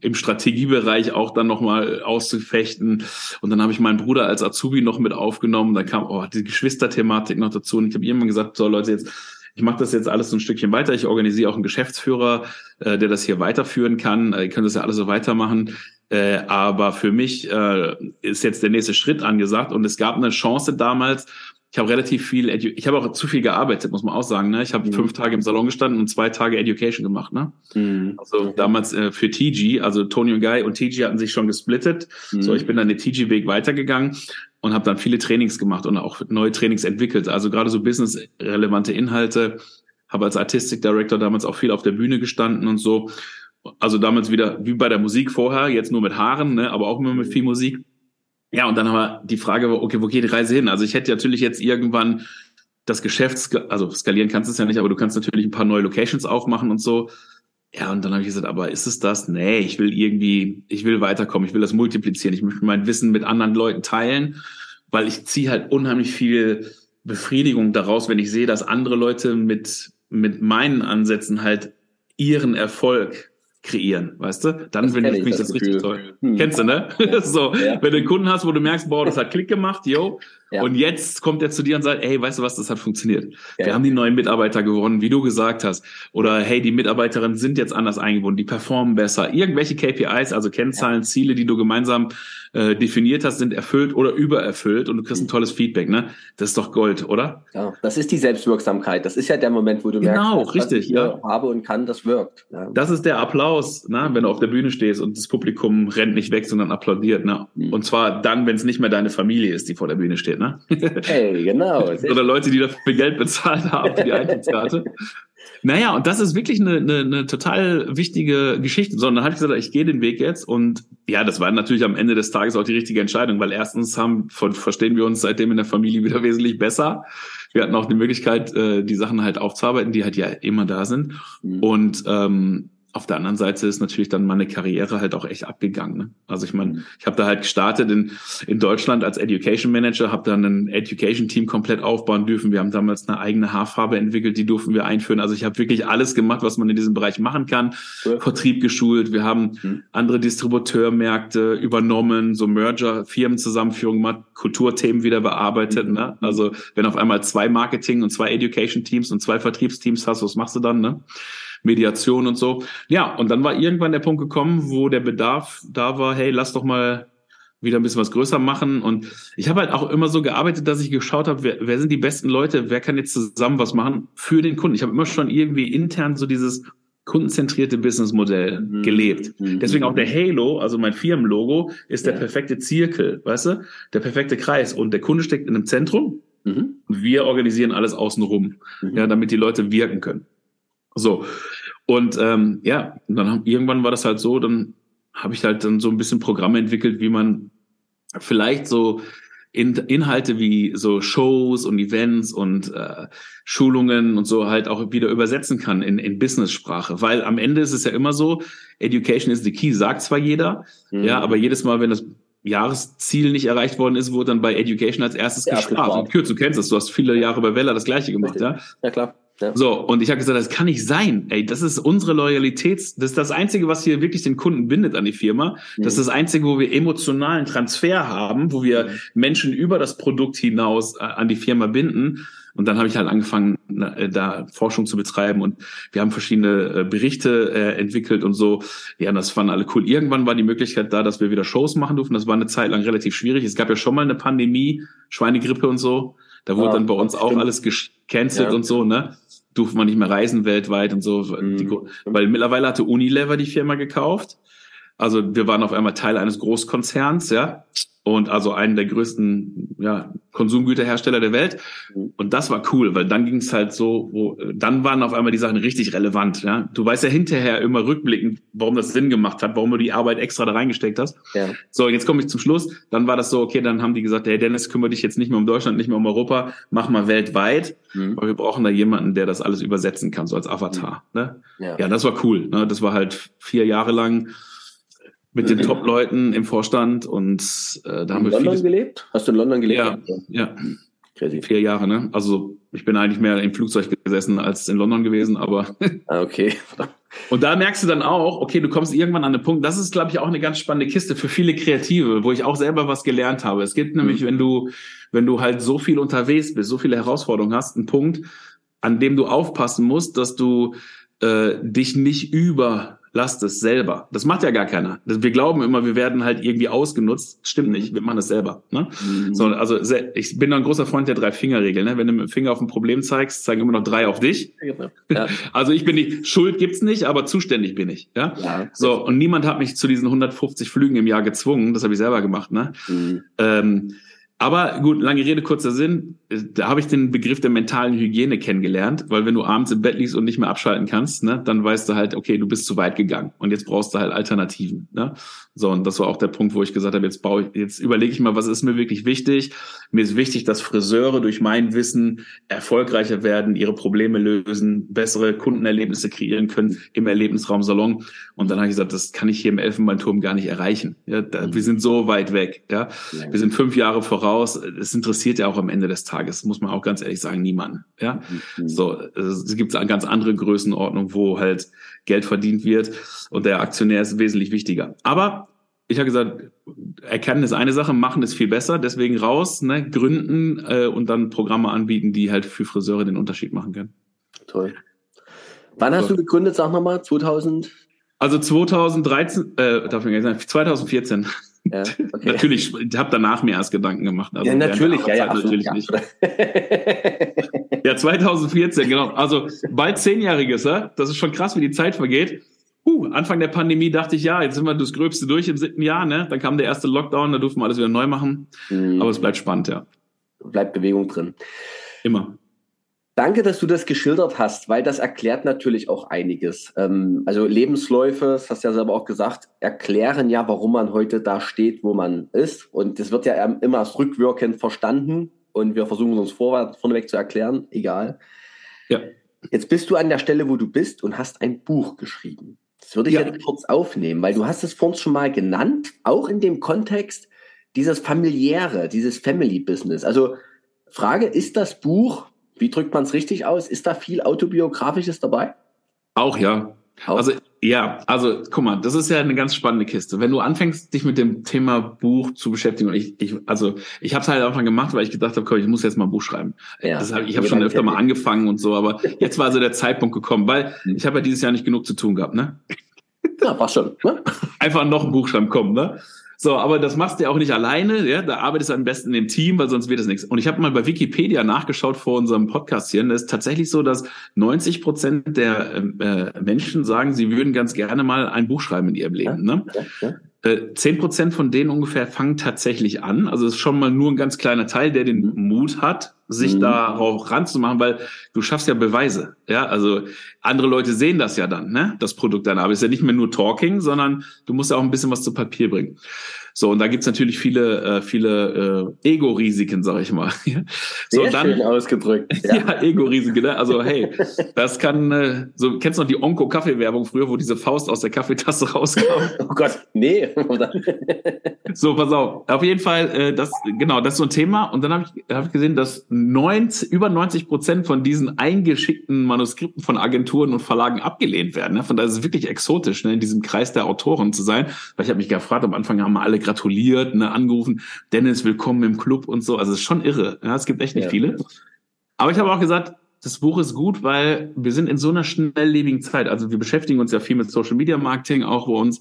im Strategiebereich auch dann nochmal auszufechten. Und dann habe ich meinen Bruder als Azubi noch mit aufgenommen. Da kam oh, die Geschwisterthematik noch dazu. Und ich habe irgendwann gesagt, so Leute, jetzt ich mache das jetzt alles so ein Stückchen weiter. Ich organisiere auch einen Geschäftsführer, äh, der das hier weiterführen kann. Äh, ihr könnt das ja alles so weitermachen. Äh, aber für mich äh, ist jetzt der nächste Schritt angesagt und es gab eine Chance damals. Ich habe relativ viel, Edu ich habe auch zu viel gearbeitet, muss man auch sagen. Ne? Ich habe mhm. fünf Tage im Salon gestanden und zwei Tage Education gemacht. Ne? Mhm. Also damals äh, für TG, also Tony und Guy und TG hatten sich schon gesplittet. Mhm. So, ich bin dann den TG-Weg weitergegangen und habe dann viele Trainings gemacht und auch neue Trainings entwickelt. Also gerade so business-relevante Inhalte. Habe als Artistic Director damals auch viel auf der Bühne gestanden und so also damals wieder wie bei der Musik vorher, jetzt nur mit Haaren, ne, aber auch immer mit viel Musik. Ja, und dann haben wir die Frage, okay, wo geht die Reise hin? Also ich hätte natürlich jetzt irgendwann das Geschäft, also skalieren kannst du es ja nicht, aber du kannst natürlich ein paar neue Locations aufmachen und so. Ja, und dann habe ich gesagt, aber ist es das? Nee, ich will irgendwie, ich will weiterkommen, ich will das multiplizieren, ich möchte mein Wissen mit anderen Leuten teilen, weil ich ziehe halt unheimlich viel Befriedigung daraus, wenn ich sehe, dass andere Leute mit, mit meinen Ansätzen halt ihren Erfolg kreieren, weißt du? Dann finde ich, ich das, das richtig toll. Hm. Kennst du, ne? so, ja. wenn du einen Kunden hast, wo du merkst, boah, das hat Klick gemacht, yo, ja. Und jetzt kommt er zu dir und sagt, hey, weißt du was, das hat funktioniert. Ja. Wir haben die neuen Mitarbeiter gewonnen, wie du gesagt hast. Oder hey, die Mitarbeiterinnen sind jetzt anders eingebunden, die performen besser. Irgendwelche KPIs, also Kennzahlen, ja. Ziele, die du gemeinsam äh, definiert hast, sind erfüllt oder übererfüllt und du kriegst ein mhm. tolles Feedback, ne? Das ist doch Gold, oder? Ja, das ist die Selbstwirksamkeit. Das ist ja der Moment, wo du genau, merkst, richtig, was ich ja. habe und kann, das wirkt. Ja. Das ist der Applaus, ne? wenn du auf der Bühne stehst und das Publikum rennt nicht weg, sondern applaudiert. Ne? Mhm. Und zwar dann, wenn es nicht mehr deine Familie ist, die vor der Bühne steht. Ne? Hey, genau. Oder Leute, die dafür Geld bezahlt haben für die Eintrittskarte. Naja, und das ist wirklich eine, eine, eine total wichtige Geschichte. Sondern habe ich gesagt, ich gehe den Weg jetzt. Und ja, das war natürlich am Ende des Tages auch die richtige Entscheidung, weil erstens haben, von, verstehen wir uns seitdem in der Familie wieder wesentlich besser. Wir hatten auch die Möglichkeit, äh, die Sachen halt aufzuarbeiten, die halt ja immer da sind. Mhm. Und ähm, auf der anderen Seite ist natürlich dann meine Karriere halt auch echt abgegangen. Ne? Also ich meine, mhm. ich habe da halt gestartet in, in Deutschland als Education Manager, habe dann ein Education Team komplett aufbauen dürfen. Wir haben damals eine eigene Haarfarbe entwickelt, die durften wir einführen. Also ich habe wirklich alles gemacht, was man in diesem Bereich machen kann. Ja. Vertrieb geschult, wir haben mhm. andere Distributeurmärkte übernommen, so Merger, Firmenzusammenführung, mal Kulturthemen wieder bearbeitet. Mhm. Ne? Also wenn auf einmal zwei Marketing und zwei Education Teams und zwei Vertriebsteams hast, was machst du dann? Ne? Mediation und so. Ja, und dann war irgendwann der Punkt gekommen, wo der Bedarf da war, hey, lass doch mal wieder ein bisschen was größer machen. Und ich habe halt auch immer so gearbeitet, dass ich geschaut habe, wer, wer sind die besten Leute, wer kann jetzt zusammen was machen für den Kunden. Ich habe immer schon irgendwie intern so dieses kundenzentrierte Businessmodell mhm. gelebt. Mhm. Deswegen auch der Halo, also mein Firmenlogo, ist ja. der perfekte Zirkel, weißt du? Der perfekte Kreis. Und der Kunde steckt in einem Zentrum. Mhm. Wir organisieren alles außenrum, mhm. ja, damit die Leute wirken können. So. Und ähm, ja, dann haben, irgendwann war das halt so, dann habe ich halt dann so ein bisschen Programme entwickelt, wie man vielleicht so in, Inhalte wie so Shows und Events und äh, Schulungen und so halt auch wieder übersetzen kann in, in Business-Sprache. Weil am Ende ist es ja immer so, Education is the key, sagt zwar jeder, mhm. ja, aber jedes Mal, wenn das Jahresziel nicht erreicht worden ist, wurde dann bei Education als erstes ja, gespart. Und Kürz, du kennst das, du hast viele Jahre bei Vella das gleiche gemacht, Richtig. ja? Ja, klar. Ja. So, und ich habe gesagt, das kann nicht sein. Ey, das ist unsere Loyalität. Das ist das Einzige, was hier wirklich den Kunden bindet an die Firma. Mhm. Das ist das Einzige, wo wir emotionalen Transfer haben, wo wir mhm. Menschen über das Produkt hinaus äh, an die Firma binden. Und dann habe ich halt angefangen, äh, da Forschung zu betreiben und wir haben verschiedene äh, Berichte äh, entwickelt und so. Ja, das fanden alle cool. Irgendwann war die Möglichkeit da, dass wir wieder Shows machen durften. Das war eine Zeit lang relativ schwierig. Es gab ja schon mal eine Pandemie, Schweinegrippe und so. Da wurde ja, dann bei uns auch alles gecancelt ja. und so, ne? Durfte man nicht mehr reisen weltweit und so. Mhm. Die, weil mittlerweile hatte Unilever die Firma gekauft. Also wir waren auf einmal Teil eines Großkonzerns, ja und also einen der größten ja, Konsumgüterhersteller der Welt. Mhm. Und das war cool, weil dann ging es halt so, wo dann waren auf einmal die Sachen richtig relevant. Ja? Du weißt ja hinterher immer rückblickend, warum das Sinn gemacht hat, warum du die Arbeit extra da reingesteckt hast. Ja. So, jetzt komme ich zum Schluss. Dann war das so, okay, dann haben die gesagt, hey Dennis, kümmere dich jetzt nicht mehr um Deutschland, nicht mehr um Europa, mach mal weltweit. Mhm. Weil wir brauchen da jemanden, der das alles übersetzen kann, so als Avatar. Mhm. Ne? Ja. ja, das war cool. Ne? Das war halt vier Jahre lang mit den Top-Leuten im Vorstand und äh, da haben wir London vieles... gelebt? Hast du in London gelebt? Ja, ja. Crazy. Vier Jahre, ne? Also ich bin eigentlich mehr im Flugzeug gesessen als in London gewesen, aber. ah, okay. und da merkst du dann auch, okay, du kommst irgendwann an den Punkt, das ist, glaube ich, auch eine ganz spannende Kiste für viele Kreative, wo ich auch selber was gelernt habe. Es gibt nämlich, mhm. wenn du, wenn du halt so viel unterwegs bist, so viele Herausforderungen hast, einen Punkt, an dem du aufpassen musst, dass du äh, dich nicht über lasst es selber. Das macht ja gar keiner. Wir glauben immer, wir werden halt irgendwie ausgenutzt. Stimmt nicht, wir machen es selber. Ne? Mhm. So, also ich bin da ein großer Freund der Drei-Finger-Regel. Ne? Wenn du mit dem Finger auf ein Problem zeigst, zeigen immer noch drei auf dich. Ja. Also ich bin nicht, Schuld gibt's nicht, aber zuständig bin ich. Ja? ja. So, und niemand hat mich zu diesen 150 Flügen im Jahr gezwungen. Das habe ich selber gemacht. Ne? Mhm. Ähm, Aber gut, lange Rede, kurzer Sinn. Da habe ich den Begriff der mentalen Hygiene kennengelernt, weil wenn du abends im Bett liegst und nicht mehr abschalten kannst, ne, dann weißt du halt, okay, du bist zu weit gegangen und jetzt brauchst du halt Alternativen. Ne? So, und das war auch der Punkt, wo ich gesagt habe, jetzt baue ich, jetzt überlege ich mal, was ist mir wirklich wichtig. Mir ist wichtig, dass Friseure durch mein Wissen erfolgreicher werden, ihre Probleme lösen, bessere Kundenerlebnisse kreieren können im Erlebnisraum Salon. Und dann habe ich gesagt, das kann ich hier im Elfenbeinturm gar nicht erreichen. Ja, da, wir sind so weit weg. Ja, wir sind fünf Jahre voraus. Es interessiert ja auch am Ende des Tages, muss man auch ganz ehrlich sagen, niemanden. Ja, mhm. so es gibt eine ganz andere Größenordnung, wo halt Geld verdient wird und der Aktionär ist wesentlich wichtiger. Aber ich habe gesagt, erkennen ist eine Sache, machen ist viel besser, deswegen raus, ne, gründen äh, und dann Programme anbieten, die halt für Friseure den Unterschied machen können. Toll. Wann hast du gegründet, sag nochmal, 2000? Also 2013, äh, darf ich nicht sagen, 2014. Ja, okay. natürlich, ich habe danach mir erst Gedanken gemacht. Also ja, natürlich, ja, ja, natürlich nicht. ja, 2014, genau. Also bald zehnjähriges, ja? das ist schon krass, wie die Zeit vergeht. Uh, Anfang der Pandemie dachte ich, ja, jetzt sind wir das Gröbste durch im siebten Jahr, ne? Dann kam der erste Lockdown, da durften wir alles wieder neu machen. Mhm. Aber es bleibt spannend, ja. Bleibt Bewegung drin. Immer. Danke, dass du das geschildert hast, weil das erklärt natürlich auch einiges. Ähm, also Lebensläufe, das hast du ja selber auch gesagt, erklären ja, warum man heute da steht, wo man ist. Und das wird ja immer als rückwirkend verstanden. Und wir versuchen uns vorneweg zu erklären, egal. Ja. Jetzt bist du an der Stelle, wo du bist und hast ein Buch geschrieben. Das würde ich ja. jetzt kurz aufnehmen, weil du hast es vorhin schon mal genannt, auch in dem Kontext dieses familiäre, dieses Family Business. Also Frage, ist das Buch, wie drückt man es richtig aus, ist da viel autobiografisches dabei? Auch ja. Auch. Also ja, also guck mal, das ist ja eine ganz spannende Kiste. Wenn du anfängst, dich mit dem Thema Buch zu beschäftigen, und ich, ich also ich habe es halt einfach gemacht, weil ich gedacht habe, komm, ich muss jetzt mal ein Buch schreiben. Ja, das hab, ich habe schon öfter mal angefangen und so, aber jetzt war also der Zeitpunkt gekommen, weil ich habe ja dieses Jahr nicht genug zu tun gehabt, ne? Ja, war schon. Ne? Einfach noch ein Buch schreiben, komm, ne? So, aber das machst du ja auch nicht alleine, ja, da arbeitest du am besten im Team, weil sonst wird es nichts. Und ich habe mal bei Wikipedia nachgeschaut vor unserem Podcast hier, und es ist tatsächlich so, dass 90 Prozent der äh, Menschen sagen, sie würden ganz gerne mal ein Buch schreiben in ihrem Leben. Ne? Äh, zehn Prozent von denen ungefähr fangen tatsächlich an. Also es ist schon mal nur ein ganz kleiner Teil, der den. Mut hat, sich mhm. darauf ranzumachen, weil du schaffst ja Beweise. Ja, also andere Leute sehen das ja dann, ne? Das Produkt deiner Arbeit ist ja nicht mehr nur Talking, sondern du musst ja auch ein bisschen was zu Papier bringen. So, und da gibt's natürlich viele, äh, viele äh, Ego-Risiken, sag ich mal. so, Sehr dann, schön ausgedrückt. Ja, ja Ego-Risiken, ne? Also, hey, das kann, äh, so, kennst du noch die Onko-Kaffee-Werbung früher, wo diese Faust aus der Kaffeetasse rauskam? oh Gott, nee. so, pass auf. Auf jeden Fall, äh, das, genau, das ist so ein Thema. Und dann habe ich, hab ich gesehen, dass 90, über 90 Prozent von diesen eingeschickten Manuskripten von Agenturen und Verlagen abgelehnt werden. Ne? Von daher ist es wirklich exotisch, ne, in diesem Kreis der Autoren zu sein. Weil ich habe mich gefragt, am Anfang haben wir alle gratuliert, ne, angerufen, Dennis, willkommen im Club und so. Also es ist schon irre. Es gibt echt nicht ja. viele. Aber ich habe auch gesagt, das Buch ist gut, weil wir sind in so einer schnelllebigen Zeit. Also wir beschäftigen uns ja viel mit Social Media Marketing auch bei uns.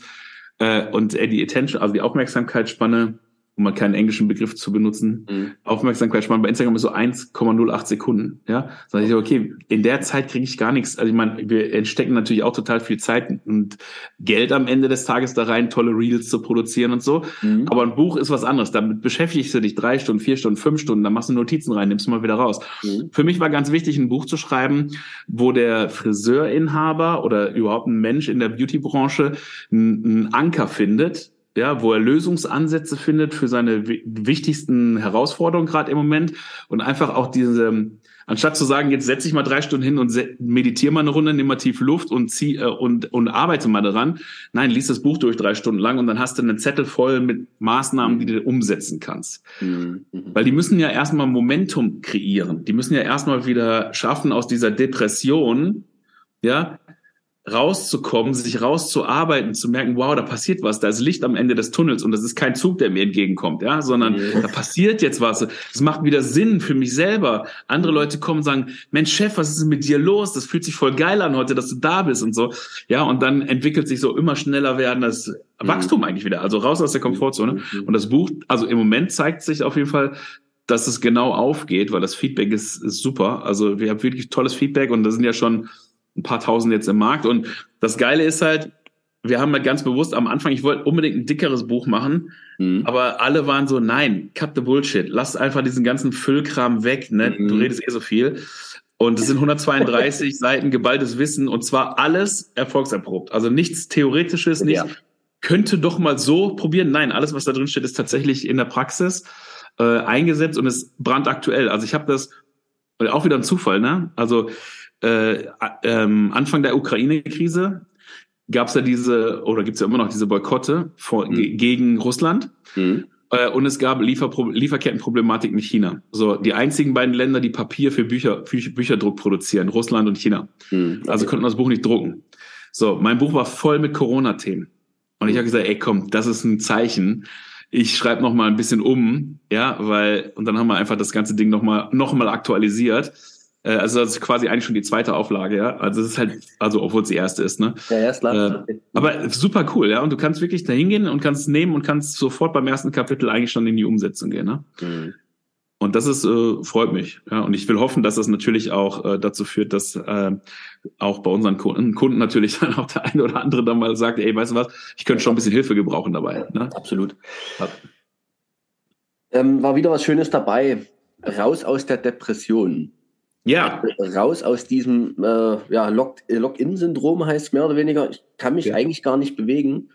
Äh, und äh, die Attention, also die Aufmerksamkeitsspanne um mal keinen englischen Begriff zu benutzen, mhm. Aufmerksamkeitsspanne bei Instagram ist so 1,08 Sekunden. Ja, sag ich, okay, in der Zeit kriege ich gar nichts. Also ich meine, wir entstecken natürlich auch total viel Zeit und Geld am Ende des Tages da rein, tolle Reels zu produzieren und so. Mhm. Aber ein Buch ist was anderes. Damit beschäftigst du dich drei Stunden, vier Stunden, fünf Stunden, dann machst du Notizen rein, nimmst du mal wieder raus. Mhm. Für mich war ganz wichtig, ein Buch zu schreiben, wo der Friseurinhaber oder überhaupt ein Mensch in der Beautybranche einen Anker findet, ja, wo er Lösungsansätze findet für seine wichtigsten Herausforderungen gerade im Moment und einfach auch diese, anstatt zu sagen, jetzt setze ich mal drei Stunden hin und meditiere mal eine Runde, nimm mal tief Luft und zieh äh, und und arbeite mal daran. Nein, lies das Buch durch drei Stunden lang und dann hast du einen Zettel voll mit Maßnahmen, die du umsetzen kannst. Mhm. Weil die müssen ja erstmal Momentum kreieren. Die müssen ja erstmal wieder schaffen aus dieser Depression, ja, rauszukommen, sich rauszuarbeiten, zu merken, wow, da passiert was, da ist Licht am Ende des Tunnels und das ist kein Zug, der mir entgegenkommt, ja, sondern ja. da passiert jetzt was. Das macht wieder Sinn für mich selber. Andere Leute kommen und sagen, Mensch, Chef, was ist denn mit dir los? Das fühlt sich voll geil an heute, dass du da bist und so. Ja, und dann entwickelt sich so immer schneller werden das mhm. Wachstum eigentlich wieder, also raus aus der Komfortzone. Mhm. Und das Buch, also im Moment zeigt sich auf jeden Fall, dass es genau aufgeht, weil das Feedback ist, ist super. Also wir haben wirklich tolles Feedback und da sind ja schon ein paar tausend jetzt im Markt. Und das Geile ist halt, wir haben halt ganz bewusst am Anfang, ich wollte unbedingt ein dickeres Buch machen, mhm. aber alle waren so, nein, cut the bullshit, lass einfach diesen ganzen Füllkram weg, ne? Mhm. Du redest eh so viel. Und es sind 132 Seiten geballtes Wissen und zwar alles erfolgserprobt. Also nichts Theoretisches, nichts, ja. könnte doch mal so probieren. Nein, alles, was da drin steht, ist tatsächlich in der Praxis äh, eingesetzt und ist brandaktuell. Also ich habe das, auch wieder ein Zufall, ne? Also äh, ähm, Anfang der Ukraine-Krise gab es ja diese, oder gibt es ja immer noch diese Boykotte vor, mhm. gegen Russland. Mhm. Äh, und es gab Lieferpro Lieferkettenproblematik mit China. So, die einzigen beiden Länder, die Papier für Bücher, für Bücherdruck produzieren, Russland und China. Mhm. Also konnten das Buch nicht drucken. So, mein Buch war voll mit Corona-Themen. Und ich habe gesagt, ey, komm, das ist ein Zeichen. Ich schreibe noch mal ein bisschen um, ja, weil und dann haben wir einfach das ganze Ding noch mal noch mal aktualisiert. Äh, also das ist quasi eigentlich schon die zweite Auflage, ja. Also es ist halt, also obwohl es die erste ist, ne? Ja, ja, ist klar. Äh, aber super cool, ja. Und du kannst wirklich da hingehen und kannst nehmen und kannst sofort beim ersten Kapitel eigentlich schon in die Umsetzung gehen, ne? Mhm. Und das ist äh, freut mich, ja. Und ich will hoffen, dass das natürlich auch äh, dazu führt, dass äh, auch bei unseren Kunden, Kunden natürlich dann auch der eine oder andere dann mal sagt, ey, weißt du was, ich könnte schon ein bisschen Hilfe gebrauchen dabei. Ne? Absolut. Ja. Ähm, war wieder was Schönes dabei. Raus aus der Depression. Ja. Raus aus diesem äh, ja, Lock-in-Syndrom heißt mehr oder weniger, ich kann mich ja. eigentlich gar nicht bewegen.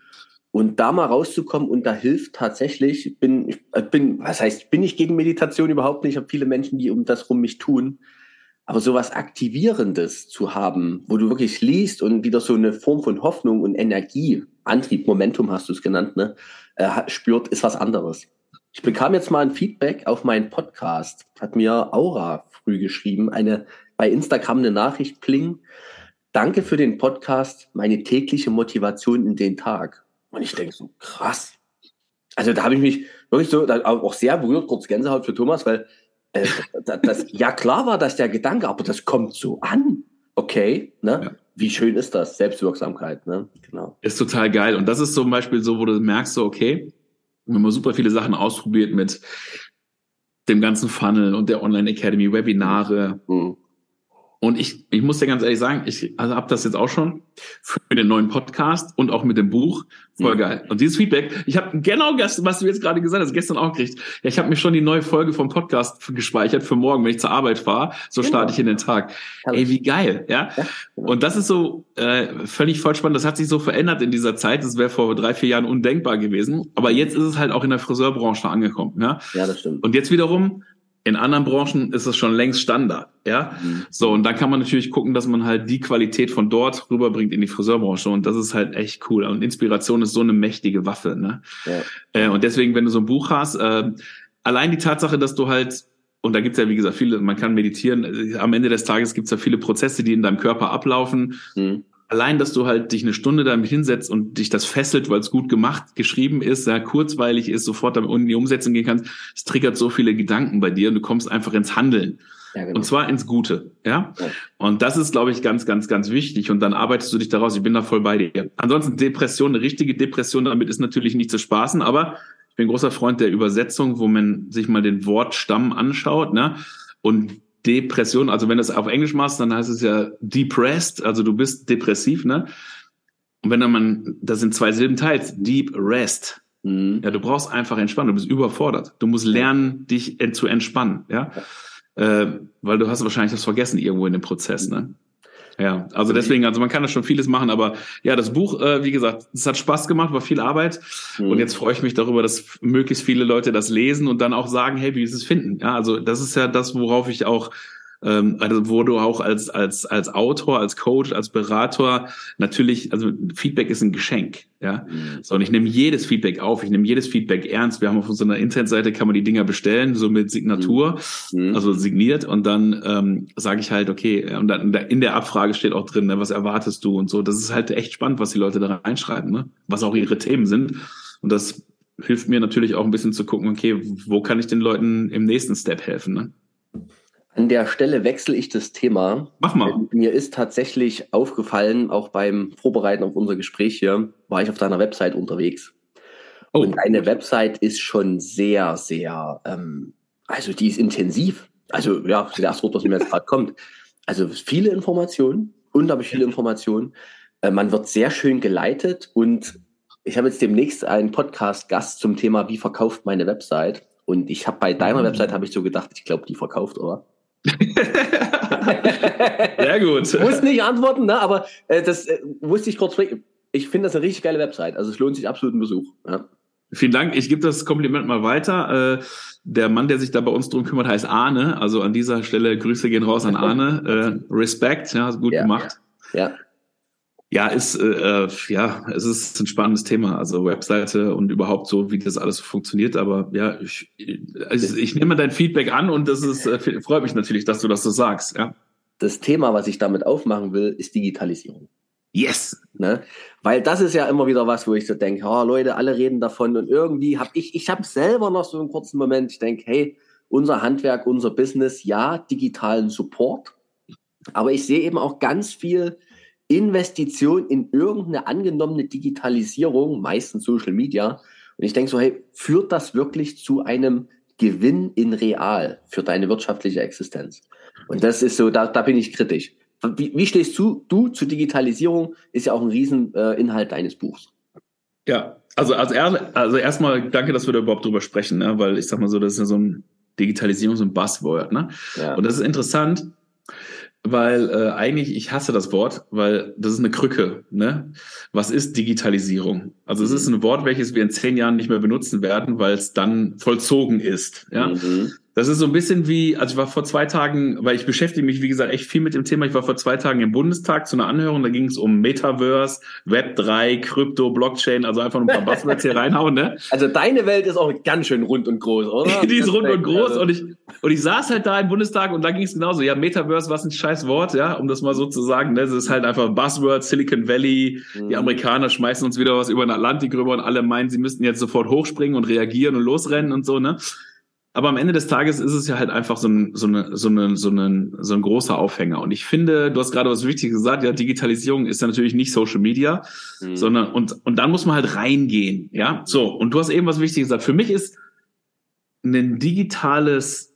Und da mal rauszukommen und da hilft tatsächlich, ich bin, ich äh, bin, was heißt, bin ich gegen Meditation überhaupt nicht. Ich habe viele Menschen, die um das rum mich tun. Aber sowas Aktivierendes zu haben, wo du wirklich liest und wieder so eine Form von Hoffnung und Energie, Antrieb, Momentum hast du es genannt, ne, äh, spürt, ist was anderes. Ich bekam jetzt mal ein Feedback auf meinen Podcast, hat mir Aura früh geschrieben, eine bei Instagram eine Nachricht pling. Danke für den Podcast, meine tägliche Motivation in den Tag. Und ich denke so, krass. Also da habe ich mich wirklich so, auch sehr berührt, kurz Gänsehaut für Thomas, weil äh, das, das, ja klar war das der Gedanke, aber das kommt so an. Okay, ne? Ja. Wie schön ist das? Selbstwirksamkeit, ne? Genau. Ist total geil. Und das ist zum Beispiel so, wo du merkst, so, okay, wenn man super viele Sachen ausprobiert mit dem ganzen Funnel und der Online Academy, Webinare, mhm. Und ich, ich muss dir ganz ehrlich sagen, ich also habe das jetzt auch schon für den neuen Podcast und auch mit dem Buch. Voll geil. Und dieses Feedback, ich habe genau das, was du jetzt gerade gesagt hast, gestern auch gekriegt. Ja, ich habe mir schon die neue Folge vom Podcast gespeichert für morgen, wenn ich zur Arbeit fahre. So starte genau. ich in den Tag. Ey, wie geil, ja? ja genau. Und das ist so äh, völlig voll spannend. Das hat sich so verändert in dieser Zeit. Das wäre vor drei, vier Jahren undenkbar gewesen. Aber jetzt ist es halt auch in der Friseurbranche angekommen. Ja, ja das stimmt. Und jetzt wiederum in anderen Branchen ist es schon längst Standard, ja. Mhm. So, und dann kann man natürlich gucken, dass man halt die Qualität von dort rüberbringt in die Friseurbranche. Und das ist halt echt cool. Und Inspiration ist so eine mächtige Waffe, ne? Ja. Äh, und deswegen, wenn du so ein Buch hast, äh, allein die Tatsache, dass du halt, und da gibt's ja, wie gesagt, viele, man kann meditieren, am Ende des Tages gibt's ja viele Prozesse, die in deinem Körper ablaufen. Mhm allein, dass du halt dich eine Stunde damit hinsetzt und dich das fesselt, weil es gut gemacht, geschrieben ist, sehr kurzweilig ist, sofort damit in die Umsetzung gehen kannst, es triggert so viele Gedanken bei dir und du kommst einfach ins Handeln. Ja, genau. Und zwar ins Gute, ja? ja. Und das ist, glaube ich, ganz, ganz, ganz wichtig. Und dann arbeitest du dich daraus. Ich bin da voll bei dir. Ansonsten Depression, eine richtige Depression, damit ist natürlich nicht zu spaßen, aber ich bin großer Freund der Übersetzung, wo man sich mal den Wortstamm anschaut, ne? Und Depression, also wenn du es auf Englisch machst, dann heißt es ja depressed, also du bist depressiv, ne? Und wenn dann man, das sind zwei Silben teilt, deep rest. Mhm. Ja, du brauchst einfach entspannen, du bist überfordert. Du musst lernen, dich zu entspannen, ja? Äh, weil du hast wahrscheinlich das vergessen irgendwo in dem Prozess, ne? Ja, also deswegen, also man kann da schon vieles machen, aber ja, das Buch, äh, wie gesagt, es hat Spaß gemacht, war viel Arbeit mhm. und jetzt freue ich mich darüber, dass möglichst viele Leute das lesen und dann auch sagen, hey, wie ist es finden? Ja, also das ist ja das, worauf ich auch ähm, also wo du auch als, als, als Autor, als Coach, als Berater natürlich, also Feedback ist ein Geschenk, ja. Mhm. So, und ich nehme jedes Feedback auf, ich nehme jedes Feedback ernst. Wir haben auf unserer Internetseite, kann man die Dinger bestellen, so mit Signatur, mhm. mhm. also signiert und dann ähm, sage ich halt, okay, und dann in der Abfrage steht auch drin, ne, was erwartest du und so. Das ist halt echt spannend, was die Leute da reinschreiben, ne? was auch ihre Themen sind. Und das hilft mir natürlich auch ein bisschen zu gucken, okay, wo kann ich den Leuten im nächsten Step helfen, ne? An der Stelle wechsle ich das Thema. Mach mal. Mir ist tatsächlich aufgefallen, auch beim Vorbereiten auf unser Gespräch hier, war ich auf deiner Website unterwegs. Oh. Und deine Website ist schon sehr, sehr, ähm, also die ist intensiv. Also ja, das Wort, was mir jetzt gerade kommt. Also viele Informationen, unglaublich viele Informationen. Äh, man wird sehr schön geleitet und ich habe jetzt demnächst einen Podcast-Gast zum Thema, wie verkauft meine Website. Und ich habe bei deiner mhm. Website habe ich so gedacht, ich glaube, die verkauft, oder? Sehr gut. Muss nicht antworten, ne? aber äh, das äh, wusste ich kurz. Ich finde das eine richtig geile Website. Also es lohnt sich absolut einen Besuch. Ja. Vielen Dank. Ich gebe das Kompliment mal weiter. Äh, der Mann, der sich da bei uns drum kümmert, heißt Arne. Also an dieser Stelle Grüße gehen raus an Arne. Äh, Respekt, ja, gut ja, gemacht. Ja. Ja, ist äh, ja, es ist ein spannendes Thema, also Webseite und überhaupt so, wie das alles funktioniert. Aber ja, ich, also ich nehme dein Feedback an und das ist äh, freut mich natürlich, dass du das so sagst. Ja. Das Thema, was ich damit aufmachen will, ist Digitalisierung. Yes. Ne? Weil das ist ja immer wieder was, wo ich so denke, oh, Leute, alle reden davon und irgendwie habe ich, ich habe selber noch so einen kurzen Moment, ich denke, hey, unser Handwerk, unser Business, ja, digitalen Support, aber ich sehe eben auch ganz viel Investition in irgendeine angenommene Digitalisierung, meistens Social Media. Und ich denke so, hey, führt das wirklich zu einem Gewinn in real für deine wirtschaftliche Existenz? Und das ist so, da, da bin ich kritisch. Wie, wie stehst du, du zur Digitalisierung? Ist ja auch ein Rieseninhalt äh, deines Buchs. Ja, also, also, also erstmal danke, dass wir da überhaupt drüber sprechen, ne? weil ich sag mal so, das ist ja so ein Digitalisierung, so ein Buzzword. Ne? Ja. Und das ist interessant, weil äh, eigentlich, ich hasse das Wort, weil das ist eine Krücke. Ne? Was ist Digitalisierung? Also es ist mhm. ein Wort, welches wir in zehn Jahren nicht mehr benutzen werden, weil es dann vollzogen ist. Ja? Mhm. Das ist so ein bisschen wie, also ich war vor zwei Tagen, weil ich beschäftige mich, wie gesagt, echt viel mit dem Thema. Ich war vor zwei Tagen im Bundestag zu einer Anhörung, da ging es um Metaverse, Web 3, Krypto, Blockchain, also einfach ein paar Buzzwords hier reinhauen, ne? Also deine Welt ist auch ganz schön rund und groß, oder? Die ist rund und groß also. und ich, und ich saß halt da im Bundestag und da ging es genauso. Ja, Metaverse, was ein scheiß Wort, ja, um das mal so zu sagen, ne? Das ist halt einfach Buzzword, Silicon Valley, mhm. die Amerikaner schmeißen uns wieder was über den Atlantik rüber und alle meinen, sie müssten jetzt sofort hochspringen und reagieren und losrennen und so, ne? Aber am Ende des Tages ist es ja halt einfach so ein, so eine, so eine, so ein, so ein großer Aufhänger. Und ich finde, du hast gerade was Wichtiges gesagt, ja, Digitalisierung ist ja natürlich nicht Social Media, mhm. sondern, und, und dann muss man halt reingehen, ja. So. Und du hast eben was Wichtiges gesagt. Für mich ist ein digitales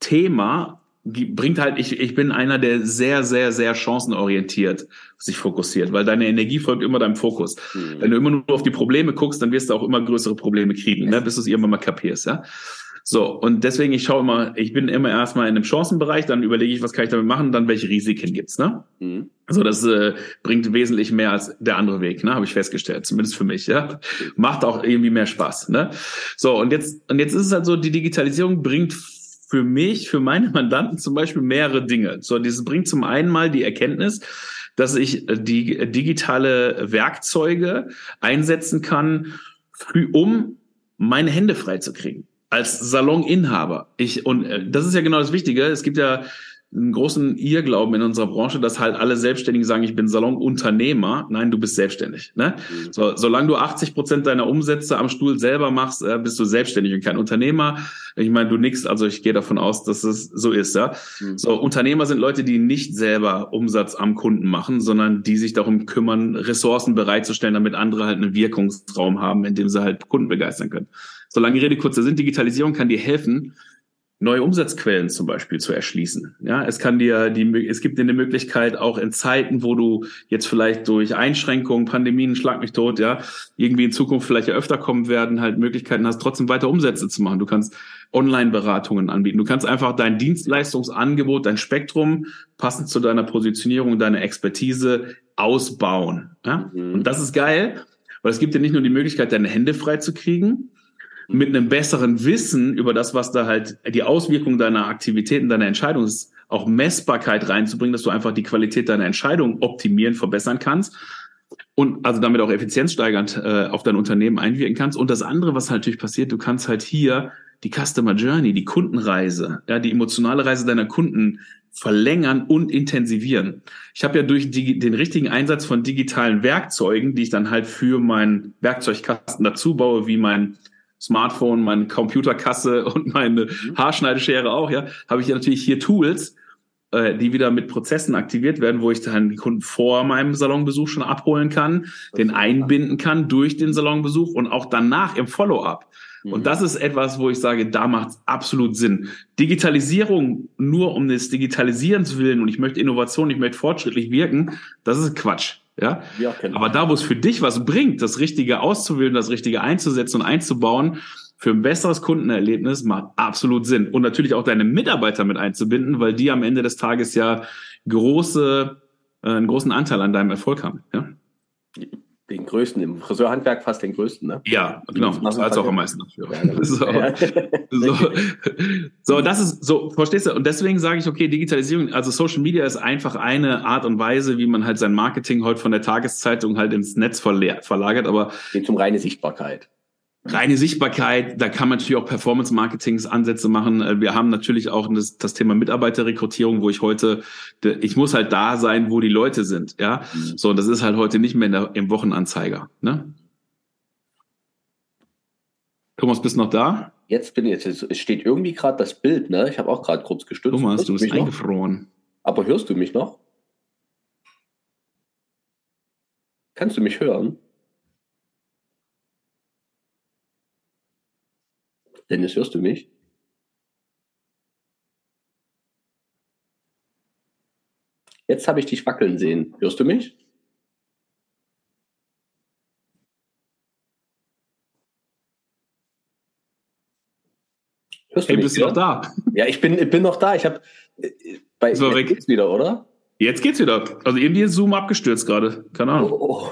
Thema bringt halt, ich, ich bin einer, der sehr, sehr, sehr chancenorientiert sich fokussiert, weil deine Energie folgt immer deinem Fokus. Mhm. Wenn du immer nur auf die Probleme guckst, dann wirst du auch immer größere Probleme kriegen, ne, bis du es irgendwann mal kapierst, ja. So, und deswegen, ich schaue immer, ich bin immer erstmal in einem Chancenbereich, dann überlege ich, was kann ich damit machen, dann welche Risiken gibt's, ne? Mhm. Also das äh, bringt wesentlich mehr als der andere Weg, ne? Habe ich festgestellt, zumindest für mich, ja. Macht auch irgendwie mehr Spaß, ne? So, und jetzt, und jetzt ist es halt so, die Digitalisierung bringt für mich, für meine Mandanten zum Beispiel mehrere Dinge. So, dieses bringt zum einen mal die Erkenntnis, dass ich äh, die äh, digitale Werkzeuge einsetzen kann, um meine Hände frei zu kriegen als Saloninhaber. Ich und äh, das ist ja genau das Wichtige. Es gibt ja einen großen Irrglauben in unserer Branche, dass halt alle Selbstständigen sagen, ich bin Salonunternehmer. Nein, du bist selbstständig. Ne? Mhm. So, solange du 80 Prozent deiner Umsätze am Stuhl selber machst, äh, bist du selbstständig und kein Unternehmer. Ich meine, du nix, also ich gehe davon aus, dass es so ist. Ja? Mhm. So, Unternehmer sind Leute, die nicht selber Umsatz am Kunden machen, sondern die sich darum kümmern, Ressourcen bereitzustellen, damit andere halt einen Wirkungsraum haben, in dem sie halt Kunden begeistern können. Solange die Rede kurzer sind, Digitalisierung kann dir helfen, neue Umsatzquellen zum Beispiel zu erschließen. Ja, es kann dir die, es gibt dir eine Möglichkeit auch in Zeiten, wo du jetzt vielleicht durch Einschränkungen, Pandemien, schlag mich tot, ja, irgendwie in Zukunft vielleicht ja öfter kommen werden, halt Möglichkeiten hast, trotzdem weiter Umsätze zu machen. Du kannst Online-Beratungen anbieten. Du kannst einfach dein Dienstleistungsangebot, dein Spektrum passend zu deiner Positionierung, deiner Expertise ausbauen. Ja? Mhm. Und das ist geil, weil es gibt dir nicht nur die Möglichkeit, deine Hände frei zu kriegen, mit einem besseren Wissen über das, was da halt die Auswirkungen deiner Aktivitäten, deiner Entscheidung ist, auch Messbarkeit reinzubringen, dass du einfach die Qualität deiner Entscheidung optimieren, verbessern kannst und also damit auch effizienzsteigernd äh, auf dein Unternehmen einwirken kannst. Und das andere, was halt natürlich passiert, du kannst halt hier die Customer Journey, die Kundenreise, ja, die emotionale Reise deiner Kunden verlängern und intensivieren. Ich habe ja durch die, den richtigen Einsatz von digitalen Werkzeugen, die ich dann halt für meinen Werkzeugkasten dazu baue, wie mein Smartphone, meine Computerkasse und meine mhm. Haarschneideschere auch, ja, habe ich ja natürlich hier Tools, äh, die wieder mit Prozessen aktiviert werden, wo ich dann die Kunden vor meinem Salonbesuch schon abholen kann, den einbinden kann durch den Salonbesuch und auch danach im Follow-up. Und mhm. das ist etwas, wo ich sage, da macht es absolut Sinn. Digitalisierung nur um des Digitalisierens willen und ich möchte Innovation, ich möchte fortschrittlich wirken, das ist Quatsch. Ja, ja aber da, wo es für dich was bringt, das Richtige auszuwählen, das Richtige einzusetzen und einzubauen, für ein besseres Kundenerlebnis macht absolut Sinn. Und natürlich auch deine Mitarbeiter mit einzubinden, weil die am Ende des Tages ja große, äh, einen großen Anteil an deinem Erfolg haben. Ja? Den größten, im Friseurhandwerk fast den größten, ne? Ja, genau. Als auch am meisten dafür. Ja, genau. so. so. so, das ist so, verstehst du? Und deswegen sage ich, okay, Digitalisierung, also Social Media ist einfach eine Art und Weise, wie man halt sein Marketing heute von der Tageszeitung halt ins Netz verlagert, aber. Geht um reine Sichtbarkeit reine Sichtbarkeit, da kann man natürlich auch Performance-Marketings-Ansätze machen. Äh, wir haben natürlich auch das, das, Thema Mitarbeiterrekrutierung, wo ich heute, ich muss halt da sein, wo die Leute sind, ja. Mhm. So, das ist halt heute nicht mehr der, im Wochenanzeiger, ne? Thomas, bist du noch da? Jetzt bin ich, jetzt, es steht irgendwie gerade das Bild, ne? Ich habe auch gerade kurz gestützt. Thomas, hörst du bist eingefroren. Noch? Aber hörst du mich noch? Kannst du mich hören? Dennis, hörst du mich? Jetzt habe ich dich wackeln sehen. Hörst du mich? Hörst du hey, mich bist du noch da? Ja, ich bin, ich bin noch da. Ich habe bei so, jetzt geht's wieder, oder? Jetzt geht's wieder. Also irgendwie ist Zoom abgestürzt gerade. Keine Ahnung. Oh, oh.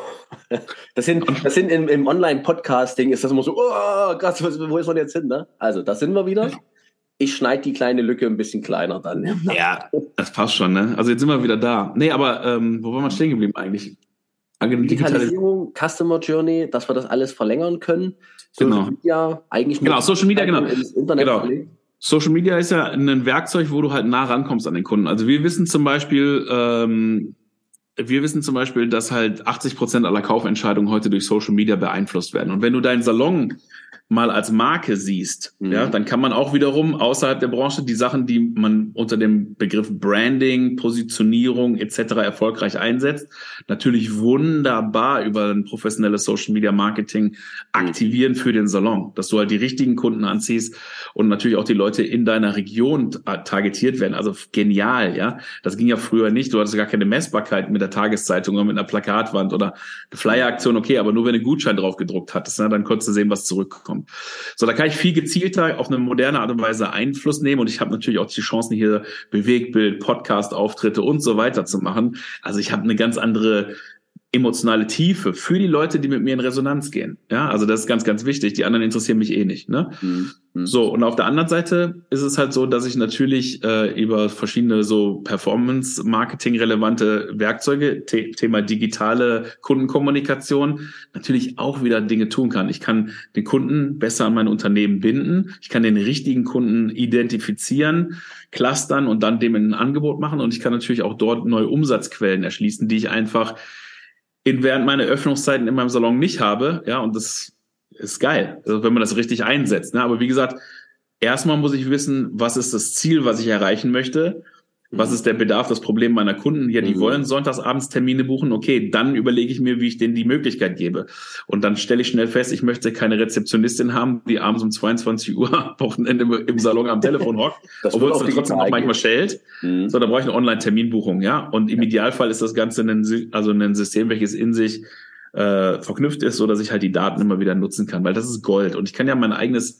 Das sind, das sind im, im Online-Podcasting ist das immer so, oh, krass, wo ist man jetzt hin? Ne? Also, da sind wir wieder. Ich schneide die kleine Lücke ein bisschen kleiner dann. Ja, das passt schon, ne? Also jetzt sind wir wieder da. Nee, aber ähm, wo waren wir stehen geblieben eigentlich? Digitalisierung, Customer Journey, dass wir das alles verlängern können. Social genau. Media, eigentlich genau, Social Media, genau. genau. Social Media ist ja ein Werkzeug, wo du halt nah rankommst an den Kunden. Also wir wissen zum Beispiel, ähm, wir wissen zum Beispiel, dass halt 80 Prozent aller Kaufentscheidungen heute durch Social Media beeinflusst werden. Und wenn du deinen Salon mal als Marke siehst, mhm. ja, dann kann man auch wiederum außerhalb der Branche die Sachen, die man unter dem Begriff Branding, Positionierung etc. erfolgreich einsetzt, natürlich wunderbar über ein professionelles Social Media Marketing aktivieren für den Salon, dass du halt die richtigen Kunden anziehst und natürlich auch die Leute in deiner Region targetiert werden. Also genial, ja. Das ging ja früher nicht. Du hattest gar keine Messbarkeit mit der Tageszeitung oder mit einer Plakatwand oder Flyer-Aktion, okay, aber nur wenn du einen Gutschein drauf gedruckt hattest, ne, dann konntest du sehen, was zurückkommt. So, da kann ich viel gezielter auf eine moderne Art und Weise Einfluss nehmen und ich habe natürlich auch die Chancen hier Bewegtbild, Podcast-Auftritte und so weiter zu machen. Also ich habe eine ganz andere emotionale Tiefe für die Leute, die mit mir in Resonanz gehen. Ja, also das ist ganz, ganz wichtig. Die anderen interessieren mich eh nicht. Ne? Mhm. So, und auf der anderen Seite ist es halt so, dass ich natürlich äh, über verschiedene so Performance-Marketing-relevante Werkzeuge, The Thema digitale Kundenkommunikation, natürlich auch wieder Dinge tun kann. Ich kann den Kunden besser an mein Unternehmen binden. Ich kann den richtigen Kunden identifizieren, clustern und dann dem ein Angebot machen. Und ich kann natürlich auch dort neue Umsatzquellen erschließen, die ich einfach in während meiner Öffnungszeiten in meinem Salon nicht habe. Ja, und das ist geil, also wenn man das richtig einsetzt. Ne? Aber wie gesagt, erstmal muss ich wissen, was ist das Ziel, was ich erreichen möchte. Was ist der Bedarf, das Problem meiner Kunden? Ja, die mhm. wollen sonntagsabends Termine buchen. Okay, dann überlege ich mir, wie ich denen die Möglichkeit gebe. Und dann stelle ich schnell fest, ich möchte keine Rezeptionistin haben, die abends um 22 Uhr Wochenende im Salon am Telefon hockt, obwohl es dann trotzdem auch manchmal stellt. Mhm. So, da brauche ich eine Online-Terminbuchung, ja. Und im Idealfall ist das Ganze ein, also ein System, welches in sich äh, verknüpft ist, so dass ich halt die Daten immer wieder nutzen kann, weil das ist Gold. Und ich kann ja mein eigenes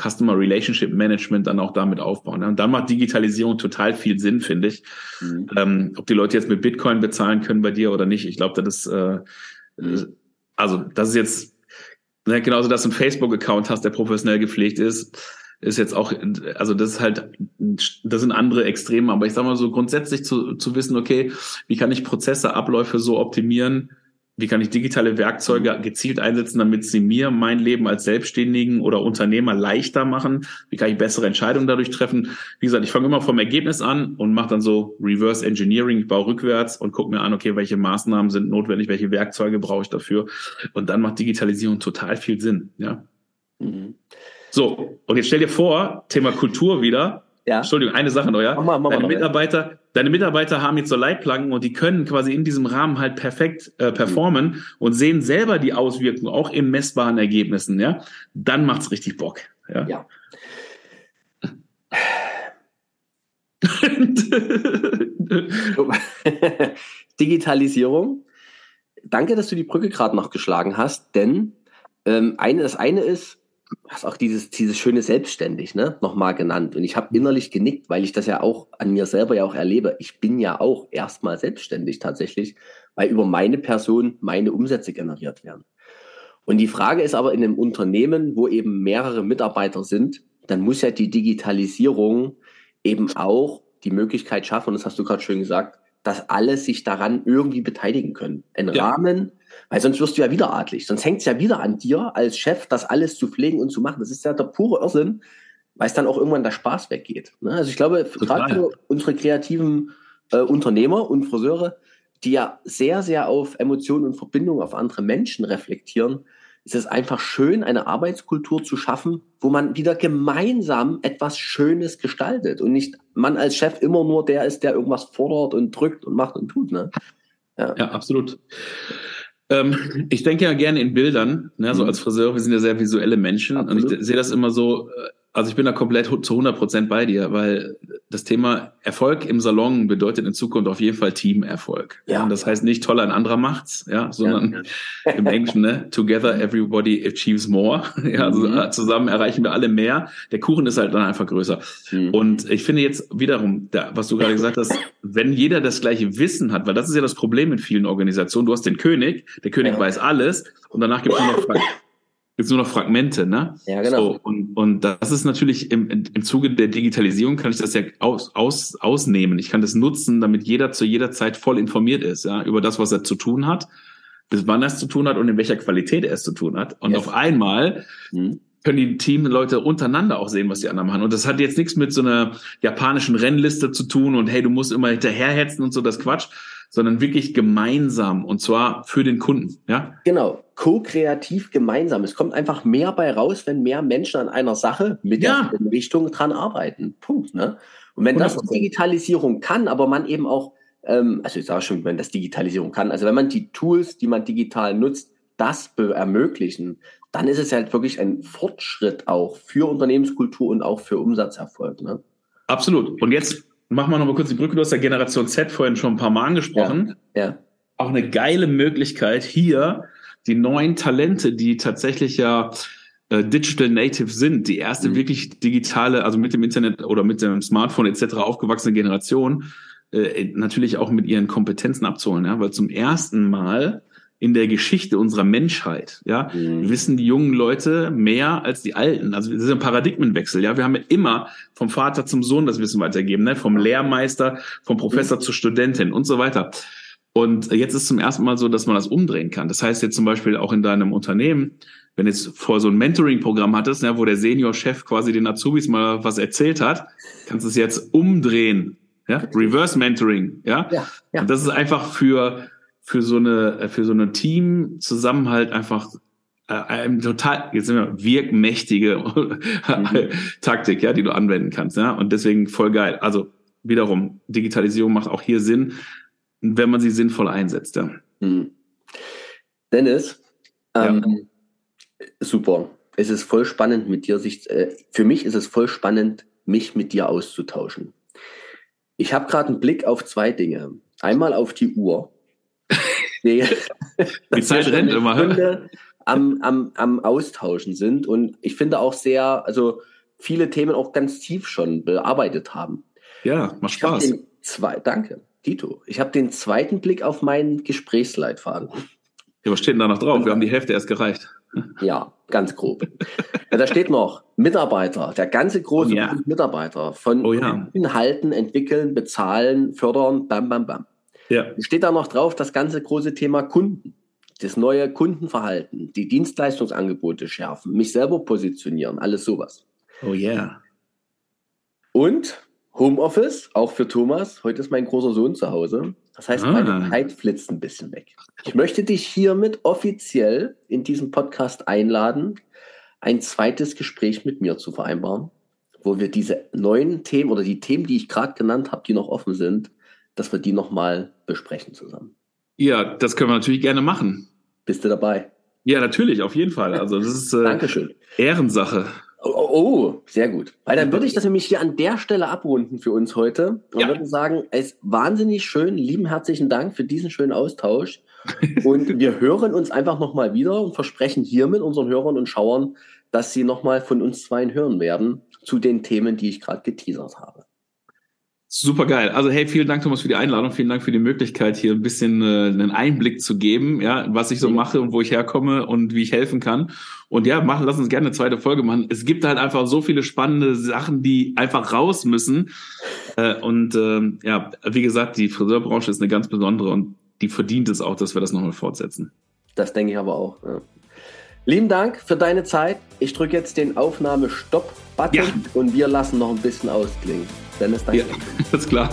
Customer Relationship Management dann auch damit aufbauen. Und dann macht Digitalisierung total viel Sinn, finde ich. Mhm. Ähm, ob die Leute jetzt mit Bitcoin bezahlen können bei dir oder nicht, ich glaube, das ist, äh, also das ist jetzt ne, genauso, dass du einen Facebook-Account hast, der professionell gepflegt ist, ist jetzt auch, also das ist halt, das sind andere Extreme, aber ich sag mal so grundsätzlich zu, zu wissen, okay, wie kann ich Prozesse, Abläufe so optimieren, wie kann ich digitale Werkzeuge gezielt einsetzen, damit sie mir mein Leben als Selbstständigen oder Unternehmer leichter machen? Wie kann ich bessere Entscheidungen dadurch treffen? Wie gesagt, ich fange immer vom Ergebnis an und mache dann so Reverse Engineering. Ich baue rückwärts und gucke mir an, okay, welche Maßnahmen sind notwendig, welche Werkzeuge brauche ich dafür? Und dann macht Digitalisierung total viel Sinn. Ja. Mhm. So, und jetzt stell dir vor, Thema Kultur wieder. Ja. Entschuldigung, eine Sache noch, ja. Mach mal, mach Deine mal Mitarbeiter, deine Mitarbeiter haben jetzt so Leitplanken und die können quasi in diesem Rahmen halt perfekt äh, performen und sehen selber die Auswirkungen auch in messbaren Ergebnissen, ja, dann macht's richtig Bock. Ja. ja. Digitalisierung. Danke, dass du die Brücke gerade noch geschlagen hast, denn ähm, eine, das eine ist, hast auch dieses, dieses schöne Selbstständig, ne, nochmal genannt. Und ich habe innerlich genickt, weil ich das ja auch an mir selber ja auch erlebe. Ich bin ja auch erstmal selbstständig tatsächlich, weil über meine Person meine Umsätze generiert werden. Und die Frage ist aber in einem Unternehmen, wo eben mehrere Mitarbeiter sind, dann muss ja die Digitalisierung eben auch die Möglichkeit schaffen, und das hast du gerade schön gesagt, dass alle sich daran irgendwie beteiligen können. Ein ja. Rahmen, weil sonst wirst du ja wieder adlig. Sonst hängt es ja wieder an dir als Chef, das alles zu pflegen und zu machen. Das ist ja der pure Irrsinn, weil es dann auch irgendwann der Spaß weggeht. Ne? Also ich glaube, gerade für unsere kreativen äh, Unternehmer und Friseure, die ja sehr, sehr auf Emotionen und Verbindungen auf andere Menschen reflektieren, ist es einfach schön, eine Arbeitskultur zu schaffen, wo man wieder gemeinsam etwas Schönes gestaltet und nicht man als Chef immer nur der ist, der irgendwas fordert und drückt und macht und tut. Ne? Ja. ja, absolut. Ähm, ich denke ja gerne in Bildern, ne, so mhm. als Friseur, wir sind ja sehr visuelle Menschen absolut. und ich sehe das immer so, äh, also ich bin da komplett zu 100 Prozent bei dir, weil das Thema Erfolg im Salon bedeutet in Zukunft auf jeden Fall Teamerfolg. Ja. Und das heißt nicht toller ein anderer macht's, ja, sondern ja. im Englischen, ne, together everybody achieves more. Ja, also mhm. zusammen erreichen wir alle mehr. Der Kuchen ist halt dann einfach größer. Mhm. Und ich finde jetzt wiederum, da, was du gerade gesagt hast, wenn jeder das gleiche Wissen hat, weil das ist ja das Problem in vielen Organisationen, du hast den König, der König ja. weiß alles und danach gibt es nur noch jetzt nur noch Fragmente, ne? Ja, genau. So, und, und das ist natürlich im, im Zuge der Digitalisierung kann ich das ja aus, aus, ausnehmen. Ich kann das nutzen, damit jeder zu jeder Zeit voll informiert ist, ja, über das, was er zu tun hat, bis wann er es zu tun hat und in welcher Qualität er es zu tun hat. Und yes. auf einmal mhm. können die Teamleute untereinander auch sehen, was die anderen machen. Und das hat jetzt nichts mit so einer japanischen Rennliste zu tun und hey, du musst immer hinterherhetzen und so das Quatsch, sondern wirklich gemeinsam und zwar für den Kunden. Ja? Genau, co-kreativ gemeinsam. Es kommt einfach mehr bei raus, wenn mehr Menschen an einer Sache mit ja. der Richtung dran arbeiten. Punkt. Ne? Und wenn 100%. das Digitalisierung kann, aber man eben auch, ähm, also ich sage schon, wenn das Digitalisierung kann, also wenn man die Tools, die man digital nutzt, das ermöglichen, dann ist es halt wirklich ein Fortschritt auch für Unternehmenskultur und auch für Umsatzerfolg. Ne? Absolut. Und jetzt machen wir noch mal kurz die Brücke. Du hast ja Generation Z vorhin schon ein paar Mal angesprochen. Ja. ja. Auch eine geile Möglichkeit hier die neuen Talente, die tatsächlich ja äh, Digital Native sind, die erste mhm. wirklich digitale, also mit dem Internet oder mit dem Smartphone etc. aufgewachsene Generation, äh, natürlich auch mit ihren Kompetenzen abzuholen, ja, weil zum ersten Mal in der Geschichte unserer Menschheit, ja, mhm. wissen die jungen Leute mehr als die Alten. Also das ist ein Paradigmenwechsel, ja. Wir haben ja immer vom Vater zum Sohn das Wissen weitergeben, ne? vom Lehrmeister, vom Professor mhm. zur Studentin und so weiter. Und jetzt ist zum ersten Mal so, dass man das umdrehen kann. Das heißt jetzt zum Beispiel auch in deinem Unternehmen, wenn jetzt vor so ein Mentoring-Programm hattest, ja, wo der Senior-Chef quasi den Azubis mal was erzählt hat, kannst du es jetzt umdrehen. Ja? Reverse Mentoring, ja? Ja, ja. Und das ist einfach für für so eine, für so eine Team-Zusammenhalt einfach äh, ein total, jetzt sind wir wirkmächtige mhm. Taktik, ja, die du anwenden kannst, ja. Und deswegen voll geil. Also wiederum, Digitalisierung macht auch hier Sinn, wenn man sie sinnvoll einsetzt, ja. Mhm. Dennis, ähm, ja. super. Es ist voll spannend mit dir sich, äh, für mich ist es voll spannend, mich mit dir auszutauschen. Ich habe gerade einen Blick auf zwei Dinge. Einmal auf die Uhr die, die Zeit rennt immer. Stunde am, am, am Austauschen sind und ich finde auch sehr, also viele Themen auch ganz tief schon bearbeitet haben. Ja, macht Spaß. Zwei, danke, Tito. Ich habe den zweiten Blick auf meinen Gesprächsleitfaden. Ja, was steht denn da noch drauf? Wir haben die Hälfte erst gereicht. Ja, ganz grob. ja, da steht noch Mitarbeiter, der ganze große oh, ja. Mitarbeiter von oh, ja. Inhalten entwickeln, bezahlen, fördern, bam, bam, bam. Ja. Steht da noch drauf das ganze große Thema Kunden, das neue Kundenverhalten, die Dienstleistungsangebote schärfen, mich selber positionieren, alles sowas. Oh yeah. Und Homeoffice, auch für Thomas. Heute ist mein großer Sohn zu Hause. Das heißt, ah. meine Zeit flitzt ein bisschen weg. Ich möchte dich hiermit offiziell in diesem Podcast einladen, ein zweites Gespräch mit mir zu vereinbaren, wo wir diese neuen Themen oder die Themen, die ich gerade genannt habe, die noch offen sind, dass wir die nochmal besprechen zusammen. Ja, das können wir natürlich gerne machen. Bist du dabei? Ja, natürlich, auf jeden Fall. Also das ist äh, Dankeschön. Ehrensache. Oh, oh, oh, sehr gut. Weil dann würde ich das nämlich hier an der Stelle abrunden für uns heute und Ja. würde sagen, es ist wahnsinnig schön, lieben herzlichen Dank für diesen schönen Austausch. und wir hören uns einfach nochmal wieder und versprechen hiermit unseren Hörern und Schauern, dass sie nochmal von uns zweien hören werden zu den Themen, die ich gerade geteasert habe. Super geil. Also hey, vielen Dank, Thomas, für die Einladung. Vielen Dank für die Möglichkeit, hier ein bisschen äh, einen Einblick zu geben, ja, was ich so mache und wo ich herkomme und wie ich helfen kann. Und ja, machen, lass uns gerne eine zweite Folge machen. Es gibt halt einfach so viele spannende Sachen, die einfach raus müssen. Äh, und ähm, ja, wie gesagt, die Friseurbranche ist eine ganz besondere und die verdient es auch, dass wir das nochmal fortsetzen. Das denke ich aber auch. Ja. Lieben Dank für deine Zeit. Ich drücke jetzt den Aufnahme-Stopp-Button Ja. und wir lassen noch ein bisschen ausklingen. Dennis, danke. Ja, alles klar.